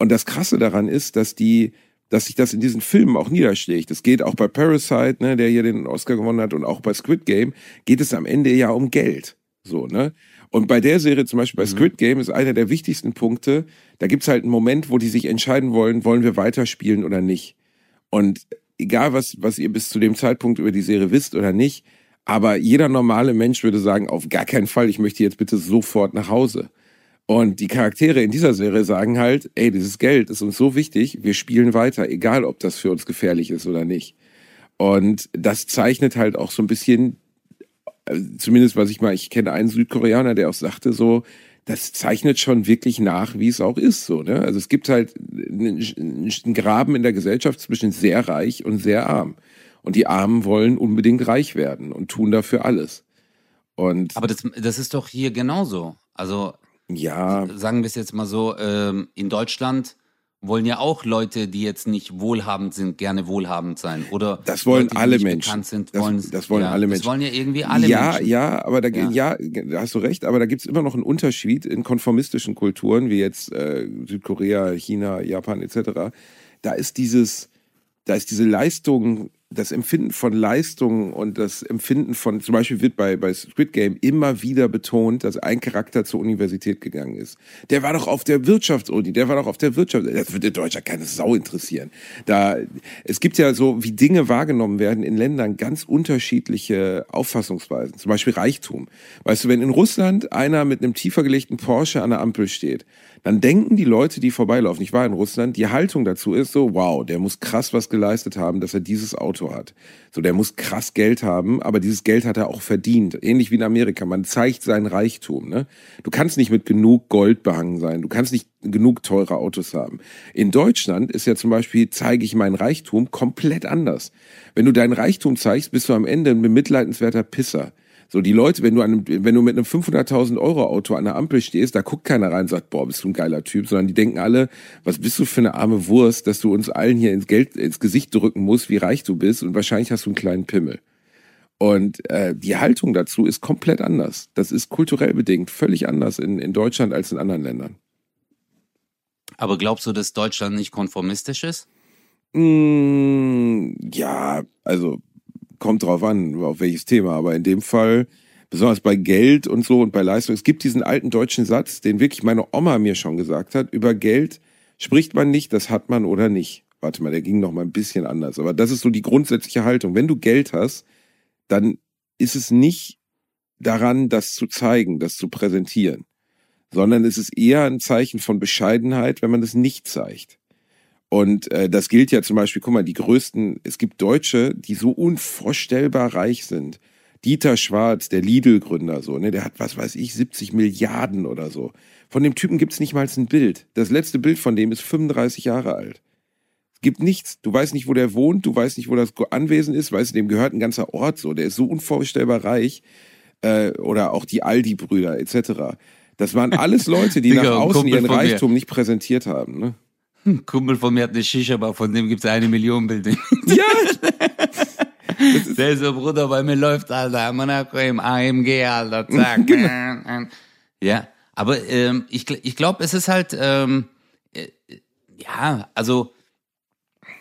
Und das Krasse daran ist, dass die, dass sich das in diesen Filmen auch niederschlägt. Es geht auch bei Parasite, ne, der hier den Oscar gewonnen hat, und auch bei Squid Game geht es am Ende ja um Geld. So, ne? Und bei der Serie, zum Beispiel bei Squid Game, ist einer der wichtigsten Punkte, da gibt's halt einen Moment, wo die sich entscheiden wollen, wollen wir weiterspielen oder nicht. Und egal, was, was ihr bis zu dem Zeitpunkt über die Serie wisst oder nicht, aber jeder normale Mensch würde sagen, auf gar keinen Fall, ich möchte jetzt bitte sofort nach Hause. Und die Charaktere in dieser Serie sagen halt, ey, dieses Geld ist uns so wichtig, wir spielen weiter, egal ob das für uns gefährlich ist oder nicht. Und das zeichnet halt auch so ein bisschen, äh, zumindest was ich mal, ich kenne einen Südkoreaner, der auch sagte so, das zeichnet schon wirklich nach, wie es auch ist, so, ne? Also es gibt halt einen, einen Graben in der Gesellschaft zwischen sehr reich und sehr arm. Und die Armen wollen unbedingt reich werden und tun dafür alles. Und Aber das, das ist doch hier genauso. Also ja, sagen wir es jetzt mal so, ähm, in Deutschland wollen ja auch Leute, die jetzt nicht wohlhabend sind, gerne wohlhabend sein. Oder Das wollen Leute, alle Menschen. Sind, Das- wollen, das wollen ja, alle Das Menschen. wollen ja irgendwie alle ja, Menschen. ja, aber da, Ja. ja. da hast du recht, aber da gibt's immer noch einen Unterschied in konformistischen Kulturen, wie jetzt äh, Südkorea, China, Japan etc. Da ist dieses, da ist diese Leistung das Empfinden von Leistungen und das Empfinden von, zum Beispiel wird bei, bei Squid Game immer wieder betont, dass ein Charakter zur Universität gegangen ist. Der war doch auf der Wirtschaftsuni, der war doch auf der Wirtschaft, das würde Deutscher keine Sau interessieren. Da, es gibt ja so, wie Dinge wahrgenommen werden in Ländern ganz unterschiedliche Auffassungsweisen. Zum Beispiel Reichtum. Weißt du, wenn in Russland einer mit einem tiefer gelegten Porsche an der Ampel steht, dann denken die Leute, die vorbeilaufen, ich war in Russland, die Haltung dazu ist so, wow, der muss krass was geleistet haben, dass er dieses Auto hat. So, der muss krass Geld haben, aber dieses Geld hat er auch verdient. Ähnlich wie in Amerika, man zeigt seinen Reichtum. Ne? Du kannst nicht mit genug Gold behangen sein, du kannst nicht genug teure Autos haben. In Deutschland ist ja zum Beispiel, zeige ich meinen Reichtum komplett anders. Wenn du deinen Reichtum zeigst, bist du am Ende ein bemitleidenswerter Pisser. So, die Leute, wenn du, an, wenn du mit einem 500.000 Euro Auto an der Ampel stehst, da guckt keiner rein und sagt, boah, bist du ein geiler Typ, sondern die denken alle, was bist du für eine arme Wurst, dass du uns allen hier ins Geld, ins Gesicht drücken musst, wie reich du bist und wahrscheinlich hast du einen kleinen Pimmel. Und äh, die Haltung dazu ist komplett anders. Das ist kulturell bedingt völlig anders in, in Deutschland als in anderen Ländern. Aber glaubst du, dass Deutschland nicht konformistisch ist? Mm, ja, also kommt drauf an, auf welches Thema, aber in dem Fall, besonders bei Geld und so und bei Leistung, es gibt diesen alten deutschen Satz, den wirklich meine Oma mir schon gesagt hat, über Geld spricht man nicht, das hat man oder nicht. Warte mal, der ging noch mal ein bisschen anders, aber das ist so die grundsätzliche Haltung. Wenn du Geld hast, dann ist es nicht daran, das zu zeigen, das zu präsentieren, sondern es ist eher ein Zeichen von Bescheidenheit, wenn man es nicht zeigt. Und äh, das gilt ja zum Beispiel, guck mal, die größten, es gibt Deutsche, die so unvorstellbar reich sind. Dieter Schwarz, der Lidl-Gründer, so, ne, der hat, was weiß ich, 70 Milliarden oder so. Von dem Typen gibt's nicht mal ein Bild. Das letzte Bild von dem ist 35 Jahre alt. Es gibt nichts. Du weißt nicht, wo der wohnt, du weißt nicht, wo das Anwesen ist, weißt du, dem gehört ein ganzer Ort so. Der ist so unvorstellbar reich. Äh, oder auch die Aldi-Brüder etc. Das waren alles Leute, die nach außen ihren Reichtum nicht präsentiert haben. Ne? Ein Kumpel von mir hat eine Shisha-Bar, von dem gibt's eine Million Bilder. Ja! Der ist so, Bruder, bei mir läuft, Alter, Monaco im AMG, Alter, zack. genau. Ja, aber ähm, ich, ich glaube, es ist halt, ähm, äh, ja, also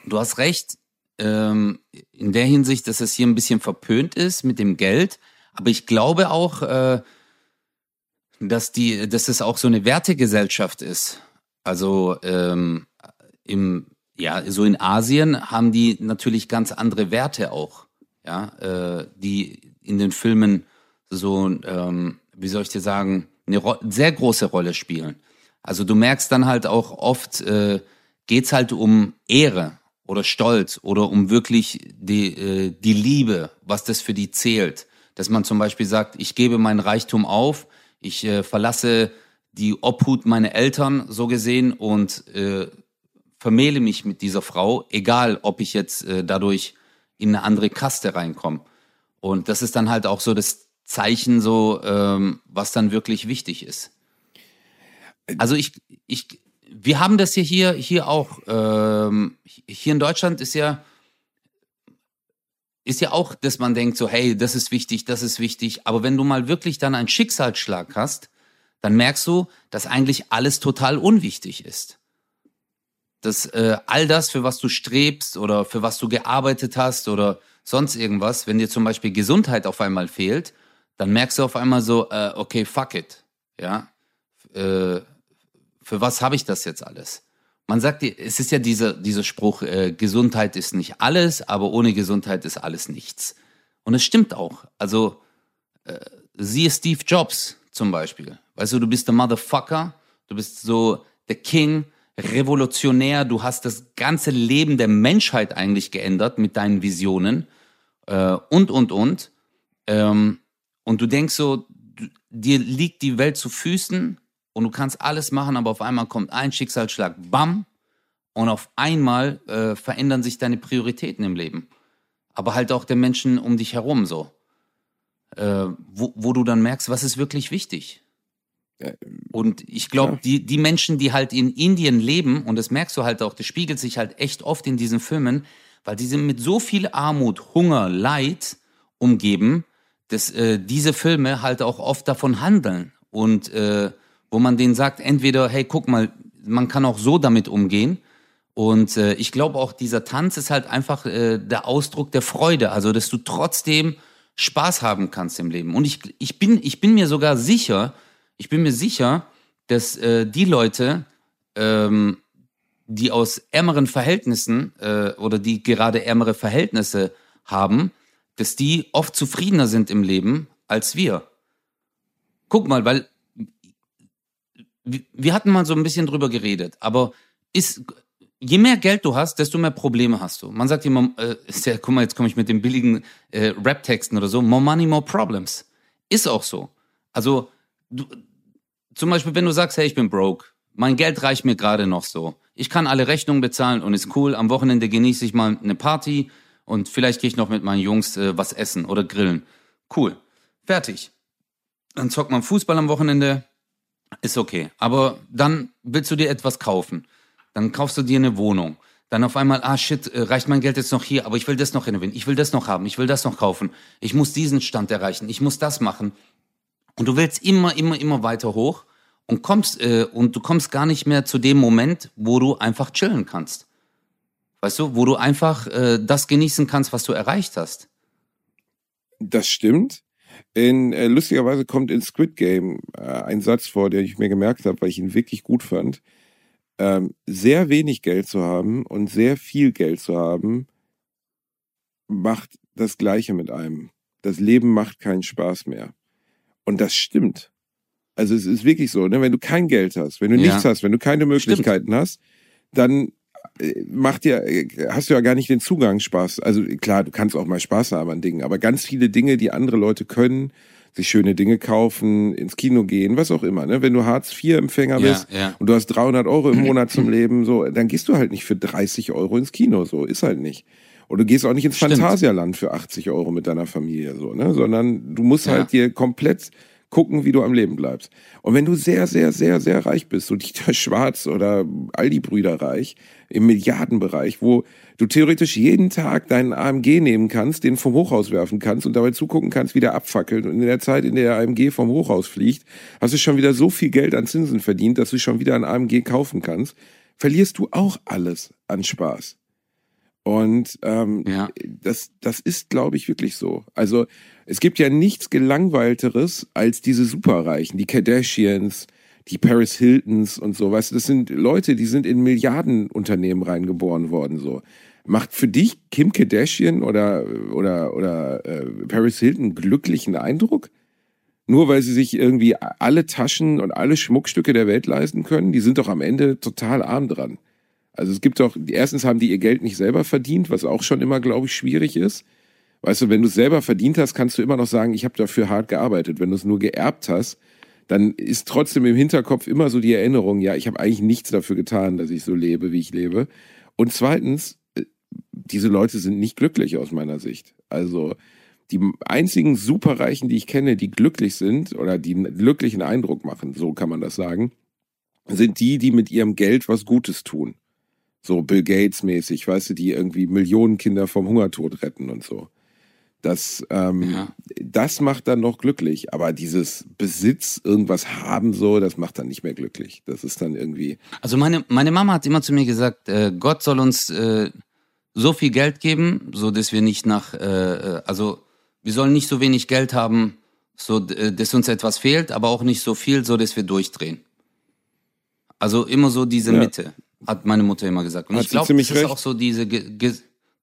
du hast recht, ähm, in der Hinsicht, dass es hier ein bisschen verpönt ist mit dem Geld, aber ich glaube auch, äh, dass die, dass es auch so eine Wertegesellschaft ist. Also ähm, im, ja, so in Asien haben die natürlich ganz andere Werte auch, ja, äh, die in den Filmen so, ähm, wie soll ich dir sagen, eine sehr große Rolle spielen. Also du merkst dann halt auch oft, äh, geht's halt um Ehre oder Stolz oder um wirklich die, äh, die Liebe, was das für die zählt. Dass man zum Beispiel sagt, ich gebe meinen Reichtum auf, ich äh, verlasse die Obhut meiner Eltern so gesehen und äh, vermähle mich mit dieser Frau, egal ob ich jetzt äh, dadurch in eine andere Kaste reinkomme. Und das ist dann halt auch so das Zeichen, so ähm, was dann wirklich wichtig ist. Also ich, ich, wir haben das hier hier, hier auch. Ähm, hier in Deutschland ist ja ist ja auch, dass man denkt so, hey, das ist wichtig, das ist wichtig. Aber wenn du mal wirklich dann einen Schicksalsschlag hast, dann merkst du, dass eigentlich alles total unwichtig ist dass äh, all das, für was du strebst oder für was du gearbeitet hast oder sonst irgendwas, wenn dir zum Beispiel Gesundheit auf einmal fehlt, dann merkst du auf einmal so, äh, okay, fuck it, ja, äh, für was habe ich das jetzt alles? Man sagt, es ist ja dieser dieser Spruch, äh, Gesundheit ist nicht alles, aber ohne Gesundheit ist alles nichts. Und es stimmt auch. Also äh, siehe Steve Jobs zum Beispiel. Weißt du, du bist der Motherfucker, du bist so der King, revolutionär, du hast das ganze Leben der Menschheit eigentlich geändert mit deinen Visionen äh, und, und, und. Ähm, und du denkst so, du, dir liegt die Welt zu Füßen und du kannst alles machen, aber auf einmal kommt ein Schicksalsschlag, bam, und auf einmal äh, verändern sich deine Prioritäten im Leben. Aber halt auch der Menschen um dich herum so. Äh, wo, wo du dann merkst, was ist wirklich wichtig. Und ich glaube, ja. die, die Menschen, die halt in Indien leben, und das merkst du halt auch, das spiegelt sich halt echt oft in diesen Filmen, weil die sind mit so viel Armut, Hunger, Leid umgeben, dass äh, diese Filme halt auch oft davon handeln. Und äh, wo man denen sagt, entweder, hey, guck mal, man kann auch so damit umgehen, Und äh, ich glaube auch, dieser Tanz ist halt einfach äh, der Ausdruck der Freude, also dass du trotzdem Spaß haben kannst im Leben. Und ich, ich, bin, ich bin mir sogar sicher, ich bin mir sicher, dass äh, die Leute, ähm, die aus ärmeren Verhältnissen äh, oder die gerade ärmere Verhältnisse haben, dass die oft zufriedener sind im Leben als wir. Guck mal, weil wir hatten mal so ein bisschen drüber geredet, aber ist je mehr Geld du hast, desto mehr Probleme hast du. Man sagt immer, äh, ja, guck mal, jetzt komme ich mit den billigen äh, Rap-Texten oder so, more money, more problems. Ist auch so. Also, du, zum Beispiel, wenn du sagst, hey, ich bin broke, mein Geld reicht mir gerade noch so. Ich kann alle Rechnungen bezahlen und ist cool. Am Wochenende genieße ich mal eine Party und vielleicht gehe ich noch mit meinen Jungs äh, was essen oder grillen. Cool. Fertig. Dann zockt man Fußball am Wochenende, ist okay. Aber dann willst du dir etwas kaufen. Dann kaufst du dir eine Wohnung. Dann auf einmal, ah shit, äh, reicht mein Geld jetzt noch hier, aber ich will das noch renovieren, ich will das noch haben, ich will das noch kaufen, ich muss diesen Stand erreichen, ich muss das machen. Und du willst immer, immer, immer weiter hoch und kommst äh, und du kommst gar nicht mehr zu dem Moment, wo du einfach chillen kannst. Weißt du, wo du einfach äh, das genießen kannst, was du erreicht hast. Das stimmt. In, äh, lustigerweise kommt in Squid Game äh, ein Satz vor, den ich mir gemerkt habe, weil ich ihn wirklich gut fand. Ähm, sehr wenig Geld zu haben und sehr viel Geld zu haben, macht das Gleiche mit einem. Das Leben macht keinen Spaß mehr. Und das stimmt. Also es ist wirklich so, ne? wenn du kein Geld hast, wenn du ja. nichts hast, wenn du keine Möglichkeiten stimmt. hast, dann äh, macht dir, äh, hast du ja gar nicht den Zugang Spaß. Also klar, du kannst auch mal Spaß haben an Dingen, aber ganz viele Dinge, die andere Leute können, sich schöne Dinge kaufen, ins Kino gehen, was auch immer. Ne? Wenn du Hartz-IV-Empfänger bist ja, ja. und du hast 300 Euro im Monat zum Leben, so, dann gehst du halt nicht für 30 Euro ins Kino, so ist halt nicht. Und du gehst auch nicht ins Stimmt. Phantasialand für 80 Euro mit deiner Familie, so, ne? Sondern du musst ja. halt dir komplett gucken, wie du am Leben bleibst. Und wenn du sehr, sehr, sehr, sehr reich bist, so Dieter Schwarz oder Aldi-Brüder reich, im Milliardenbereich, wo du theoretisch jeden Tag deinen AMG nehmen kannst, den vom Hochhaus werfen kannst und dabei zugucken kannst, wie der abfackelt. Und in der Zeit, in der der AMG vom Hochhaus fliegt, hast du schon wieder so viel Geld an Zinsen verdient, dass du schon wieder ein AMG kaufen kannst. Verlierst du auch alles an Spaß. Und ähm, ja. das, das ist, glaube ich, wirklich so. Also es gibt ja nichts Gelangweilteres als diese Superreichen, die Kardashians, die Paris Hiltons und so. Weißt du, das sind Leute, die sind in Milliardenunternehmen reingeboren worden. So macht für dich Kim Kardashian oder oder oder äh, Paris Hilton glücklichen Eindruck? Nur weil sie sich irgendwie alle Taschen und alle Schmuckstücke der Welt leisten können, die sind doch am Ende total arm dran. Also es gibt doch, erstens haben die ihr Geld nicht selber verdient, was auch schon immer, glaube ich, schwierig ist. Weißt du, wenn du es selber verdient hast, kannst du immer noch sagen, ich habe dafür hart gearbeitet. Wenn du es nur geerbt hast, dann ist trotzdem im Hinterkopf immer so die Erinnerung, ja, ich habe eigentlich nichts dafür getan, dass ich so lebe, wie ich lebe. Und zweitens, äh, diese Leute sind nicht glücklich aus meiner Sicht. Also die einzigen Superreichen, die ich kenne, die glücklich sind oder die einen glücklichen Eindruck machen, so kann man das sagen, sind die, die mit ihrem Geld was Gutes tun. So Bill Gates mäßig, weißt du, die irgendwie Millionen Kinder vom Hungertod retten und so. Das, ähm, ja. das macht dann noch glücklich. Aber dieses Besitz, irgendwas haben so, das macht dann nicht mehr glücklich. Das ist dann irgendwie. Also meine, meine Mama hat immer zu mir gesagt, äh, Gott soll uns äh, so viel Geld geben, so dass wir nicht nach, äh, äh also wir sollen nicht so wenig Geld haben, so äh, dass uns etwas fehlt, aber auch nicht so viel, so dass wir durchdrehen. Also immer so diese ja. Mitte hat meine Mutter immer gesagt. Und hat ich glaube, das ist auch so diese ge ge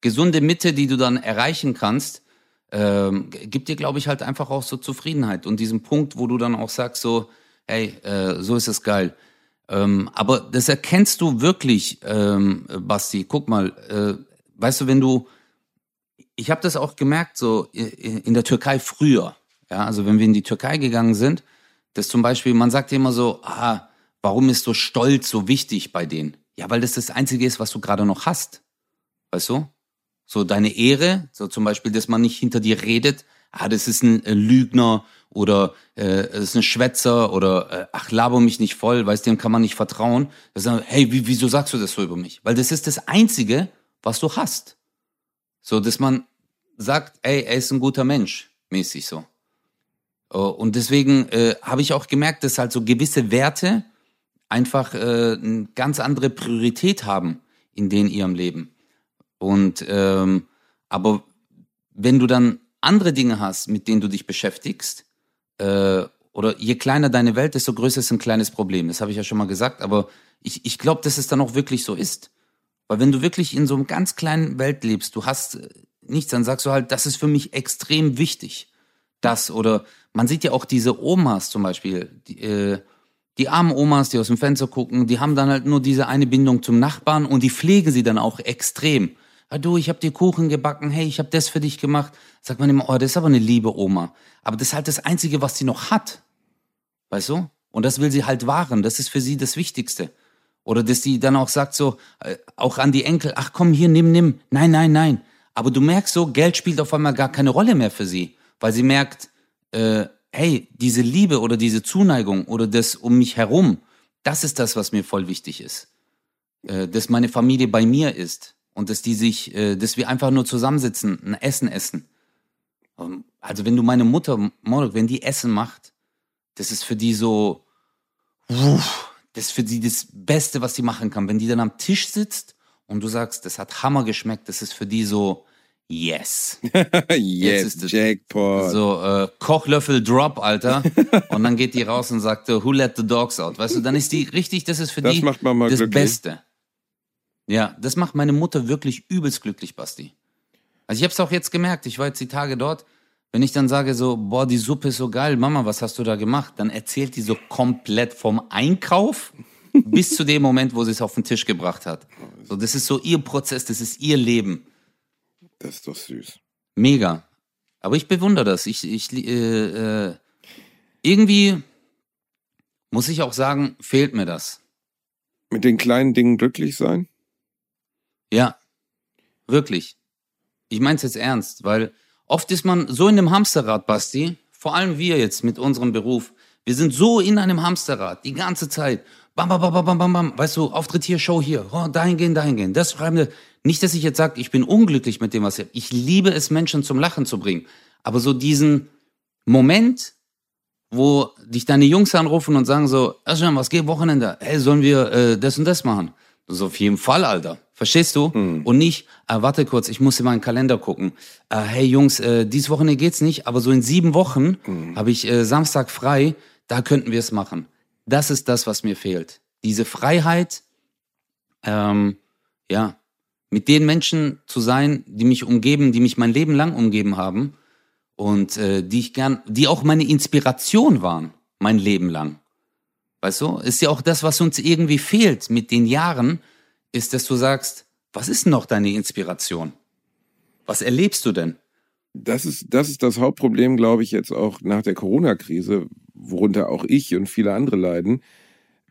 gesunde Mitte, die du dann erreichen kannst, ähm, gibt dir, glaube ich, halt einfach auch so Zufriedenheit und diesen Punkt, wo du dann auch sagst so, hey, äh, so ist es geil. Ähm, aber das erkennst du wirklich, ähm, Basti. Guck mal, äh, weißt du, wenn du, ich habe das auch gemerkt, so in der Türkei früher. Ja, also wenn wir in die Türkei gegangen sind, dass zum Beispiel, man sagt immer so, ah, warum ist so Stolz so wichtig bei denen? Ja, weil das das Einzige ist, was du gerade noch hast. Weißt du? So deine Ehre, so zum Beispiel, dass man nicht hinter dir redet, ah, das ist ein äh, Lügner oder äh, das ist ein Schwätzer oder äh, ach, laber mich nicht voll, weißt dem kann man nicht vertrauen. Das ist, hey, wie, wieso sagst du das so über mich? Weil das ist das Einzige, was du hast. So, dass man sagt, ey, er ist ein guter Mensch, mäßig so. Oh, und deswegen äh, habe ich auch gemerkt, dass halt so gewisse Werte einfach äh, eine ganz andere Priorität haben in den ihrem Leben. Und ähm, aber wenn du dann andere Dinge hast, mit denen du dich beschäftigst, äh, oder je kleiner deine Welt, desto größer ist ein kleines Problem. Das habe ich ja schon mal gesagt, aber ich, ich glaube, dass es dann auch wirklich so ist. Weil wenn du wirklich in so einem ganz kleinen Welt lebst, du hast äh, nichts, dann sagst du halt, das ist für mich extrem wichtig. Das oder man sieht ja auch diese Omas zum Beispiel, die, äh, die armen Omas, die aus dem Fenster gucken, die haben dann halt nur diese eine Bindung zum Nachbarn und die pflegen sie dann auch extrem. Ah, du, ich habe dir Kuchen gebacken, hey, ich habe das für dich gemacht. Sagt man immer, oh, das ist aber eine liebe Oma. Aber das ist halt das Einzige, was sie noch hat. Weißt du? Und das will sie halt wahren. Das ist für sie das Wichtigste. Oder dass sie dann auch sagt so, äh, auch an die Enkel, ach komm, hier, nimm, nimm. Nein, nein, nein. Aber du merkst so, Geld spielt auf einmal gar keine Rolle mehr für sie. Weil sie merkt, äh, hey, diese Liebe oder diese Zuneigung oder das um mich herum, das ist das, was mir voll wichtig ist. Äh, dass meine Familie bei mir ist und dass die sich, äh, dass wir einfach nur zusammensitzen, ein Essen essen. Ähm, also wenn du meine Mutter, wenn die Essen macht, das ist für die so, uff, das ist für die das Beste, was sie machen kann. Wenn die dann am Tisch sitzt und du sagst, das hat Hammer geschmeckt, das ist für die so, yes. yes, Jackpot. So, äh, Kochlöffel Drop, Alter. und dann geht die raus und sagt, who let the dogs out? Weißt du, dann ist die richtig, das ist für das die das glücklich. Beste. Ja, das macht meine Mutter wirklich übelst glücklich, Basti. Also ich habe es auch jetzt gemerkt, ich war jetzt die Tage dort, wenn ich dann sage so, boah, die Suppe ist so geil, Mama, was hast du da gemacht? Dann erzählt die so komplett vom Einkauf bis zu dem Moment, wo sie es auf den Tisch gebracht hat. So, das ist so ihr Prozess, das ist ihr Leben. Das ist doch süß. Mega. Aber ich bewundere das. Ich, ich, äh, äh, irgendwie muss ich auch sagen, fehlt mir das. Mit den kleinen Dingen glücklich sein? Ja, wirklich. Ich meine es jetzt ernst, weil oft ist man so in einem Hamsterrad, Basti, vor allem wir jetzt mit unserem Beruf, wir sind so in einem Hamsterrad die ganze Zeit. Bam, bam, bam, bam, bam, bam, bam. Weißt du, Auftritt hier, Show hier, oh, dahin gehen, dahin gehen. Das schreiben wir. Nicht, dass ich jetzt sage, ich bin unglücklich mit dem, was ich. Ich liebe es, Menschen zum Lachen zu bringen. Aber so diesen Moment, wo dich deine Jungs anrufen und sagen so, Özcan, was geht Wochenende? Hey, sollen wir äh, das und das machen? Ist auf jeden Fall, Alter. Verstehst du? Hm. Und nicht, äh, warte kurz, ich muss in meinen Kalender gucken. Äh, hey Jungs, äh, dieses Wochenende geht's nicht, aber so in sieben Wochen Hm. habe ich äh, Samstag frei, da könnten wir es machen. Das ist das, was mir fehlt. Diese Freiheit, ähm, ja, mit den Menschen zu sein, die mich umgeben, die mich mein Leben lang umgeben haben und äh, die ich gern, die auch meine Inspiration waren, mein Leben lang. Weißt du, ist ja auch das, was uns irgendwie fehlt mit den Jahren, ist, dass du sagst, was ist noch deine Inspiration? Was erlebst du denn? Das ist, das ist das Hauptproblem, glaube ich, jetzt auch nach der Corona-Krise, worunter auch ich und viele andere leiden.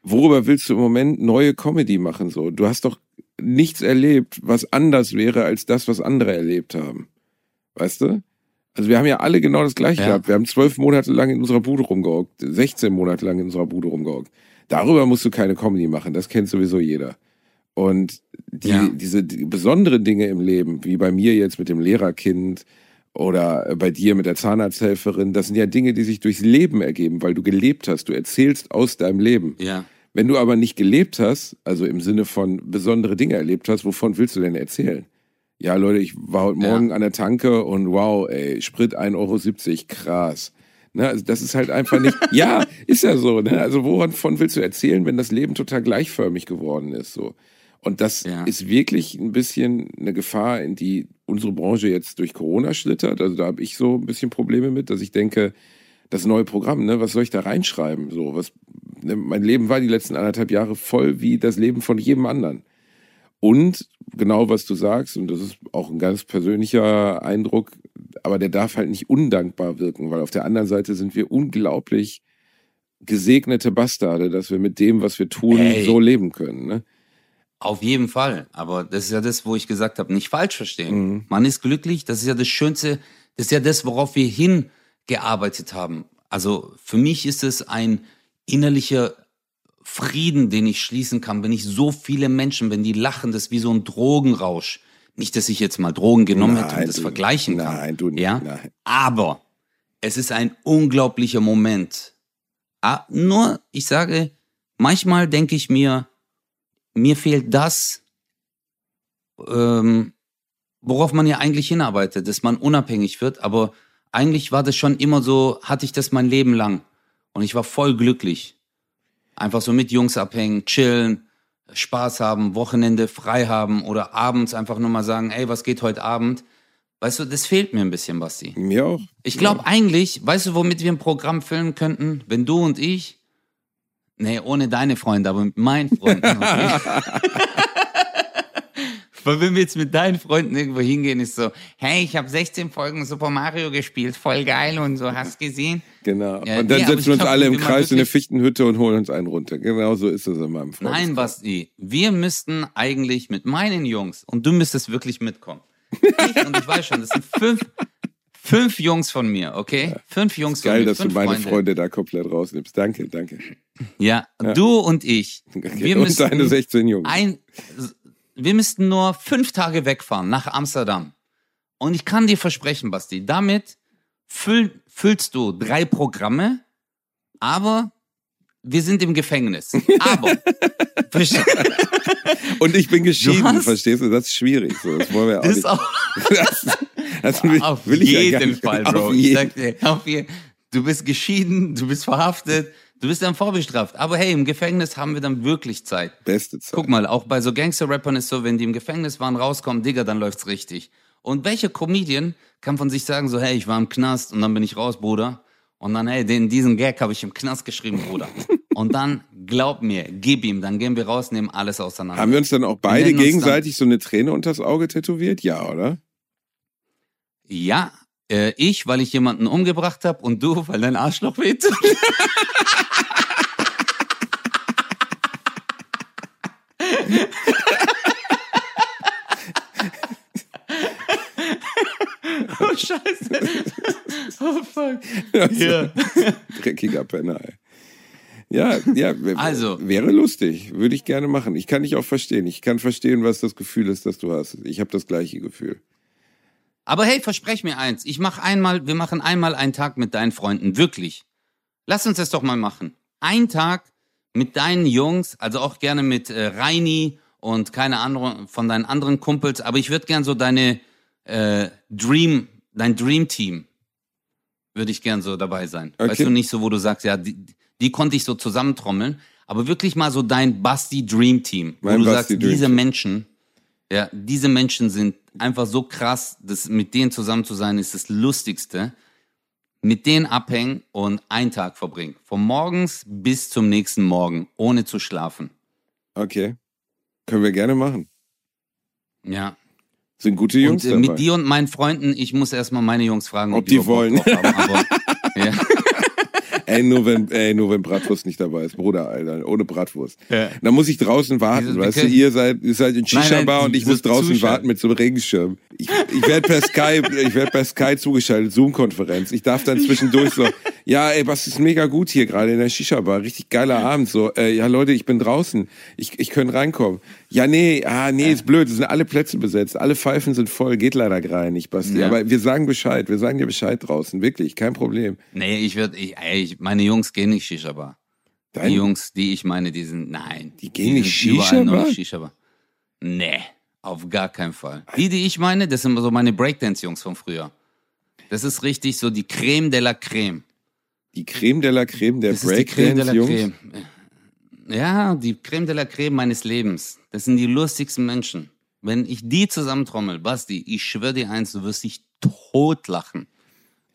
Worüber willst du im Moment neue Comedy machen? So, du hast doch nichts erlebt, was anders wäre als das, was andere erlebt haben. Weißt du? Also wir haben ja alle genau das Gleiche Ja. gehabt. Wir haben zwölf Monate lang in unserer Bude rumgehockt, 16 Monate lang in unserer Bude rumgehockt. Darüber musst du keine Comedy machen, das kennt sowieso jeder. Und die, Ja. diese die besonderen Dinge im Leben, wie bei mir jetzt mit dem Lehrerkind oder bei dir mit der Zahnarzthelferin, das sind ja Dinge, die sich durchs Leben ergeben, weil du gelebt hast. Du erzählst aus deinem Leben. Ja. Wenn du aber nicht gelebt hast, also im Sinne von besondere Dinge erlebt hast, wovon willst du denn erzählen? Ja, Leute, ich war heute Ja. Morgen an der Tanke und wow, ey, Sprit 1,70 Euro, krass. Ne, also das ist halt einfach nicht. ja, ist ja so. Ne? Also wovon willst du erzählen, wenn das Leben total gleichförmig geworden ist? So. Und das Ja. ist wirklich ein bisschen eine Gefahr, in die unsere Branche jetzt durch Corona schlittert. Also da habe ich so ein bisschen Probleme mit, dass ich denke, das neue Programm, ne, was soll ich da reinschreiben? So, was, ne, mein Leben war die letzten anderthalb Jahre voll wie das Leben von jedem anderen. Und genau was du sagst, und das ist auch ein ganz persönlicher Eindruck, aber der darf halt nicht undankbar wirken, weil auf der anderen Seite sind wir unglaublich gesegnete Bastarde, dass wir mit dem, was wir tun, Ey. so leben können. Ne? Auf jeden Fall. Aber das ist ja das, wo ich gesagt habe, nicht falsch verstehen. Mhm. Man ist glücklich, das ist ja das Schönste, das ist ja das, worauf wir hingearbeitet haben. Also für mich ist es ein innerlicher Frieden, den ich schließen kann, wenn ich so viele Menschen, wenn die lachen, das ist wie so ein Drogenrausch. Nicht, dass ich jetzt mal Drogen genommen hätte Nein, und das du- vergleichen kann. nein, du nicht, ja? nein. Aber es ist ein unglaublicher Moment. Ah, nur, ich sage, manchmal denke ich mir, mir fehlt das, ähm, worauf man ja eigentlich hinarbeitet, dass man unabhängig wird. Aber eigentlich war das schon immer so, hatte ich das mein Leben lang. Und ich war voll glücklich. Einfach so mit Jungs abhängen, chillen, Spaß haben, Wochenende frei haben oder abends einfach nur mal sagen, ey, was geht heute Abend? Weißt du, das fehlt mir ein bisschen, Basti. Mir auch. Ich glaube ja. eigentlich, weißt du, womit wir ein Programm filmen könnten? Wenn du und ich, nee, ohne deine Freunde, aber mit meinen Freunden. Okay? Weil wenn wir jetzt mit deinen Freunden irgendwo hingehen, ist so, hey, ich habe 16 Folgen Super Mario gespielt, voll geil und so, hast gesehen? Genau. Ja, und dann nee, setzen wir uns glaub, alle im Kreis in eine Fichtenhütte und holen uns einen runter. Genau so ist es in meinem Freund. Nein, Basti, wir müssten eigentlich mit meinen Jungs, und du müsstest wirklich mitkommen. Ich, und ich weiß schon, das sind fünf, fünf Jungs von mir, okay? Ja. Fünf Jungs geil, von mir. Geil, dass du meine Freunde. Freunde da komplett rausnimmst. Danke, danke. Ja, ja. du und ich. Wir und deine 16 Jungs. Ein, wir müssten nur fünf Tage wegfahren nach Amsterdam. Und ich kann dir versprechen, Basti, damit füll, füllst du drei Programme, aber wir sind im Gefängnis. Aber. und ich bin geschieden, hast, verstehst du? Das ist schwierig. So, das wollen wir auch nicht. Auch, das, das will, auf will jeden ja Fall, Bro. Auf jeden. Ich sag dir, auf jeden, du bist geschieden, du bist verhaftet, du bist dann vorbestraft. Aber hey, im Gefängnis haben wir dann wirklich Zeit. Beste Zeit. Guck mal, auch bei so Gangster-Rappern ist so, wenn die im Gefängnis waren, rauskommen, Digga, dann läuft's richtig. Und welcher Comedian kann von sich sagen so, hey, ich war im Knast und dann bin ich raus, Bruder? Und dann, hey, den, diesen Gag habe ich im Knast geschrieben, Bruder. Und dann, glaub mir, gib ihm, dann gehen wir raus, nehmen alles auseinander. Haben wir uns dann auch beide gegenseitig so eine Träne unters Auge tätowiert? Ja, oder? Ja, äh, ich, weil ich jemanden umgebracht habe und du, weil dein Arschloch weht. oh, scheiße. Oh, fuck. Ja. Dreckiger Penner, ey. Ja, ja, also, wäre lustig, würde ich gerne machen. Ich kann dich auch verstehen. Ich kann verstehen, was das Gefühl ist, das du hast. Ich habe das gleiche Gefühl. Aber hey, versprech mir eins. Ich mach einmal, wir machen einmal einen Tag mit deinen Freunden. Wirklich. Lass uns das doch mal machen. Ein Tag mit deinen Jungs, also auch gerne mit äh, Reini und keine andere von deinen anderen Kumpels. Aber ich würde gern so deine äh, Dream, dein Dream Team würde ich gern so dabei sein. Okay. Weißt du nicht so, wo du sagst, ja, die, die konnte ich so zusammentrommeln, aber wirklich mal so dein Basti Dream Team, wo mein du Basti sagst, Dream diese Menschen, ja, diese Menschen sind einfach so krass, dass mit denen zusammen zu sein ist das Lustigste. Mit denen abhängen und einen Tag verbringen. Von morgens bis zum nächsten Morgen, ohne zu schlafen. Okay. Können wir gerne machen. Ja. Sind gute Jungs. Und äh, mit dir und meinen Freunden, ich muss erstmal meine Jungs fragen, ob, ob die, die wollen. Haben. ey, nur wenn, ey, nur wenn Bratwurst nicht dabei ist, Bruder, Alter, ohne Bratwurst. Ja. Dann muss ich draußen warten, weißt du, ihr seid, ihr seid in Shisha-Bar und ich muss draußen Zuschauer. warten mit so einem Regenschirm. Ich, ich werde per Sky, ich werde per Sky zugeschaltet, Zoom-Konferenz. Ich darf dann zwischendurch so, ja, ey, was ist mega gut hier gerade in der Shisha-Bar, richtig geiler Abend, so, äh, ja Leute, ich bin draußen, ich, ich könnte reinkommen. Ja, nee, ah, nee, ist blöd, es sind alle Plätze besetzt, alle Pfeifen sind voll, geht leider gerade nicht, Basti. Ja. Aber wir sagen Bescheid, wir sagen dir Bescheid draußen, wirklich, kein Problem. Nee, ich würde, ich, ey, meine Jungs gehen nicht Shisha-Bar. Die Jungs, die ich meine, die sind, nein. Die gehen die nicht Shisha-Bar? Shisha nee, auf gar keinen Fall. Die, die ich meine, das sind so meine Breakdance-Jungs von früher. Das ist richtig so die Creme de la Creme. Die Creme de la Creme der Breakdance-Jungs? Ja, die Creme de la Creme meines Lebens. Das sind die lustigsten Menschen. Wenn ich die zusammentrommel, Basti, ich schwöre dir eins, du wirst dich totlachen.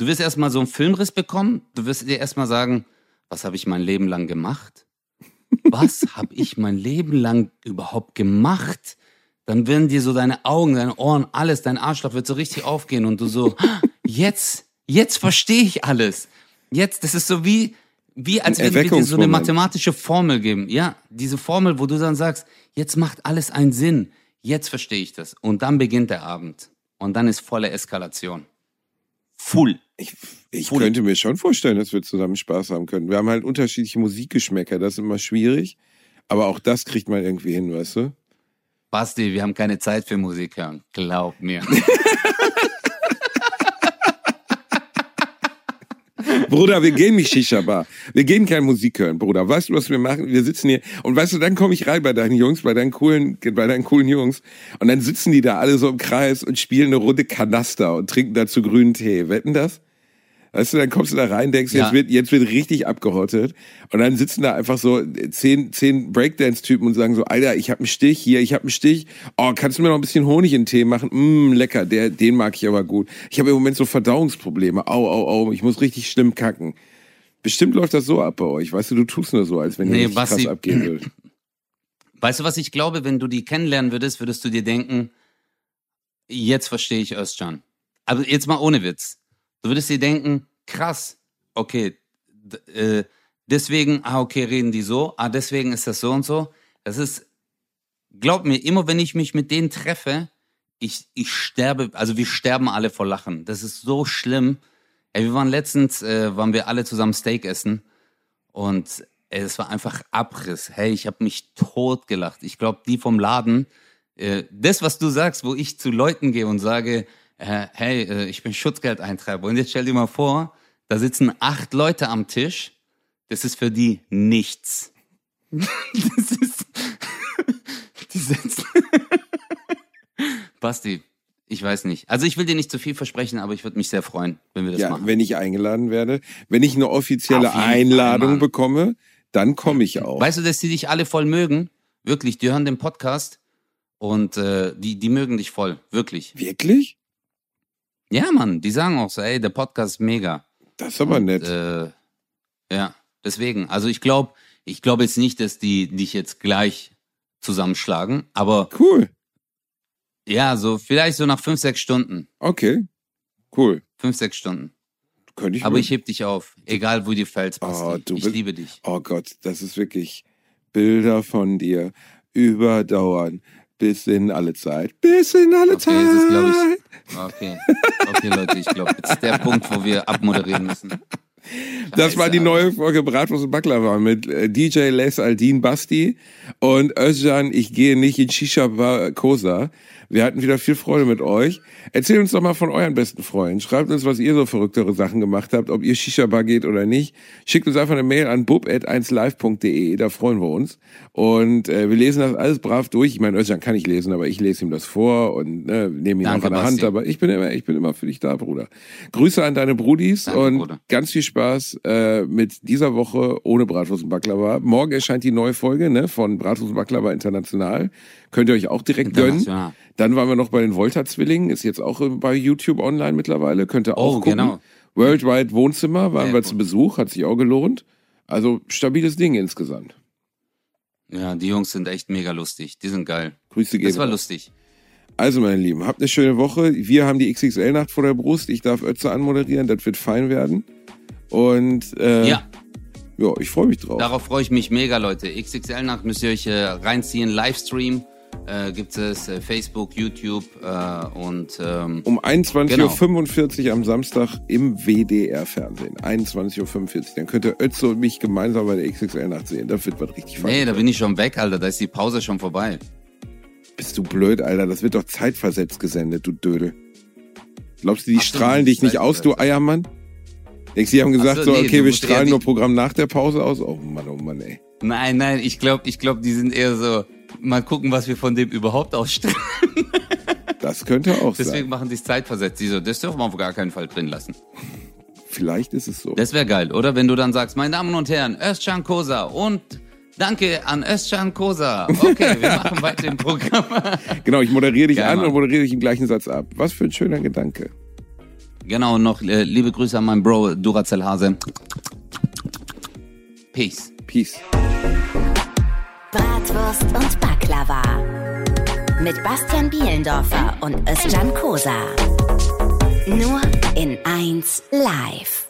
Du wirst erstmal so einen Filmriss bekommen, du wirst dir erstmal sagen, was habe ich mein Leben lang gemacht? Was habe ich mein Leben lang überhaupt gemacht? Dann werden dir so deine Augen, deine Ohren, alles, dein Arschloch wird so richtig aufgehen und du so, jetzt, jetzt verstehe ich alles. Jetzt, das ist so wie, wie als würden wir dir so eine mathematische Formel geben. Ja, diese Formel, wo du dann sagst, jetzt macht alles einen Sinn. Jetzt verstehe ich das. Und dann beginnt der Abend. Und dann ist volle Eskalation. Full. Ich, ich Full. könnte mir schon vorstellen, dass wir zusammen Spaß haben können. Wir haben halt unterschiedliche Musikgeschmäcker, das ist immer schwierig. Aber auch das kriegt man irgendwie hin, weißt du? Basti, wir haben keine Zeit für Musik hören. Glaub mir. Bruder, wir gehen nicht Shisha-Bar. Wir gehen kein Musik hören, Bruder. Weißt du, was wir machen? Wir sitzen hier und weißt du, dann komme ich rein bei deinen Jungs, bei deinen coolen, bei deinen coolen Jungs und dann sitzen die da alle so im Kreis und spielen eine Runde Kanaster und trinken dazu grünen Tee. Wetten das? Weißt du, dann kommst du da rein, denkst, Ja. jetzt wird, jetzt wird richtig abgehottet. Und dann sitzen da einfach so zehn, zehn Breakdance-Typen und sagen so, Alter, ich hab einen Stich hier, ich hab einen Stich. Oh, kannst du mir noch ein bisschen Honig in den Tee machen? Mm, lecker, der, den mag ich aber gut. Ich habe im Moment so Verdauungsprobleme. Au, au, au, ich muss richtig schlimm kacken. Bestimmt läuft das so ab bei euch. Weißt du, du tust nur so, als wenn ihr Nee, Basti- krass abgehen würdet. Weißt du, was ich glaube, wenn du die kennenlernen würdest, würdest du dir denken, jetzt verstehe ich Özcan. Aber jetzt mal ohne Witz. Du würdest dir denken, krass, okay, äh, deswegen, ah, okay, reden die so, ah, deswegen ist das so und so. Das ist, glaub mir, immer wenn ich mich mit denen treffe, ich, ich sterbe, also wir sterben alle vor Lachen. Das ist so schlimm. Ey, wir waren letztens, äh, waren wir alle zusammen Steak essen und ey, es war einfach Abriss. Hey, ich habe mich tot gelacht. Ich glaube, die vom Laden, äh, das, was du sagst, wo ich zu Leuten gehe und sage, äh, hey, äh, ich bin Schutzgeldeintreiber. Und jetzt stell dir mal vor, da sitzen acht Leute am Tisch. Das ist für die nichts. das ist. die sitzen. Basti, ich weiß nicht. Also ich will dir nicht zu viel versprechen, aber ich würde mich sehr freuen, wenn wir das Ja, machen. wenn ich eingeladen werde. Wenn ich eine offizielle Fall, Einladung Mann. bekomme, dann komme ich auch. Weißt du, dass die dich alle voll mögen? Wirklich, die hören den Podcast und äh, die, die mögen dich voll. Wirklich. Wirklich? Ja, Mann, die sagen auch so, ey, der Podcast ist mega. Das ist aber nett. Äh, ja, deswegen. Also ich glaube, ich glaube jetzt nicht, dass die dich jetzt gleich zusammenschlagen, aber Cool. ja, so vielleicht so nach fünf, sechs Stunden. Okay. Cool. Fünf, sechs Stunden. Könnte ich Aber mir- ich heb dich auf. Egal, wo dir fällst, Basti. Oh, du ich bist- liebe dich. Oh Gott, das ist wirklich Bilder von dir überdauern bis in alle Zeit. Bis in alle Okay, Zeit. das ist, glaube ich. Okay. Okay, Leute, ich glaube, jetzt ist der Punkt, wo wir abmoderieren müssen. Das war die neue Folge Bratwurst und Baklava mit äh, DJ Les Aldin Basti und Özcan, ich gehe nicht in Shisha Bar Kosa. Wir hatten wieder viel Freude mit euch. Erzählt uns doch mal von euren besten Freunden. Schreibt uns, was ihr so verrücktere Sachen gemacht habt, ob ihr Shisha Bar geht oder nicht. Schickt uns einfach eine Mail an bub@1live.de, da freuen wir uns. Und äh, wir lesen das alles brav durch. Ich meine, Özcan kann ich lesen, aber ich lese ihm das vor und ne, nehme ihn Danke, auch an der Hand. Aber ich bin immer, ich bin immer für dich da, Bruder. Grüße an deine Brudis Danke, und Bruder. ganz viel Spaß äh, mit dieser Woche ohne Bratwurst und Baklava. Morgen erscheint die neue Folge ne, von Bratwurst und Baklava International. Könnt ihr euch auch direkt gönnen. Dann waren wir noch bei den Volta-Zwillingen, ist jetzt auch äh, bei YouTube online mittlerweile. Könnt ihr auch Oh, gucken. genau. Worldwide Wohnzimmer waren wir zu Besuch, hat sich auch gelohnt. Also stabiles Ding insgesamt. Ja, die Jungs sind echt mega lustig. Die sind geil. Grüße gehen. Das war lustig. Also, meine Lieben, habt eine schöne Woche. Wir haben die XXL-Nacht vor der Brust. Ich darf Ötze anmoderieren, das wird fein werden. Und äh, Ja, ja, ich freue mich drauf. darauf freue ich mich mega, Leute. XXL-Nacht müsst ihr euch äh, reinziehen. Livestream äh, gibt es äh, Facebook, YouTube äh, und ähm, Um 21.45 Genau. Uhr am Samstag im WDR-Fernsehen. 21.45 Uhr. Dann könnt ihr Ötze und mich gemeinsam bei der XXL-Nacht sehen. Da wird was richtig fein. nee, da bin ich schon weg, Alter. Da ist die Pause schon vorbei. Bist du blöd, Alter? Das wird doch zeitversetzt gesendet, du Dödel. Glaubst du, die Ach so, strahlen dich nicht aus, du. Eiermann? Denkst die haben gesagt so, so, nee, okay, du wir strahlen nur Programm nach der Pause aus? Oh Mann, oh Mann, ey. Nein, nein, ich glaube, ich glaub, die sind eher so, mal gucken, was wir von dem überhaupt ausstrahlen. Das könnte auch Deswegen sein. machen die es zeitversetzt. Die so, das dürfen wir auf gar keinen Fall drin lassen. Vielleicht ist es so. Das wäre geil, oder? Wenn du dann sagst, meine Damen und Herren, Özcan Kosa und danke an Özcan Kosa. Okay, wir machen weiter im Programm. Genau, ich moderiere dich Geil, an Mann. und moderiere dich im gleichen Satz ab. Was für ein schöner Gedanke. genau, und noch äh, liebe Grüße an meinen Bro Duracell Hase. Peace. Peace. Bratwurst und Baklava. Mit Bastian Bielendorfer und Özcan Kosa. Nur in 1 live.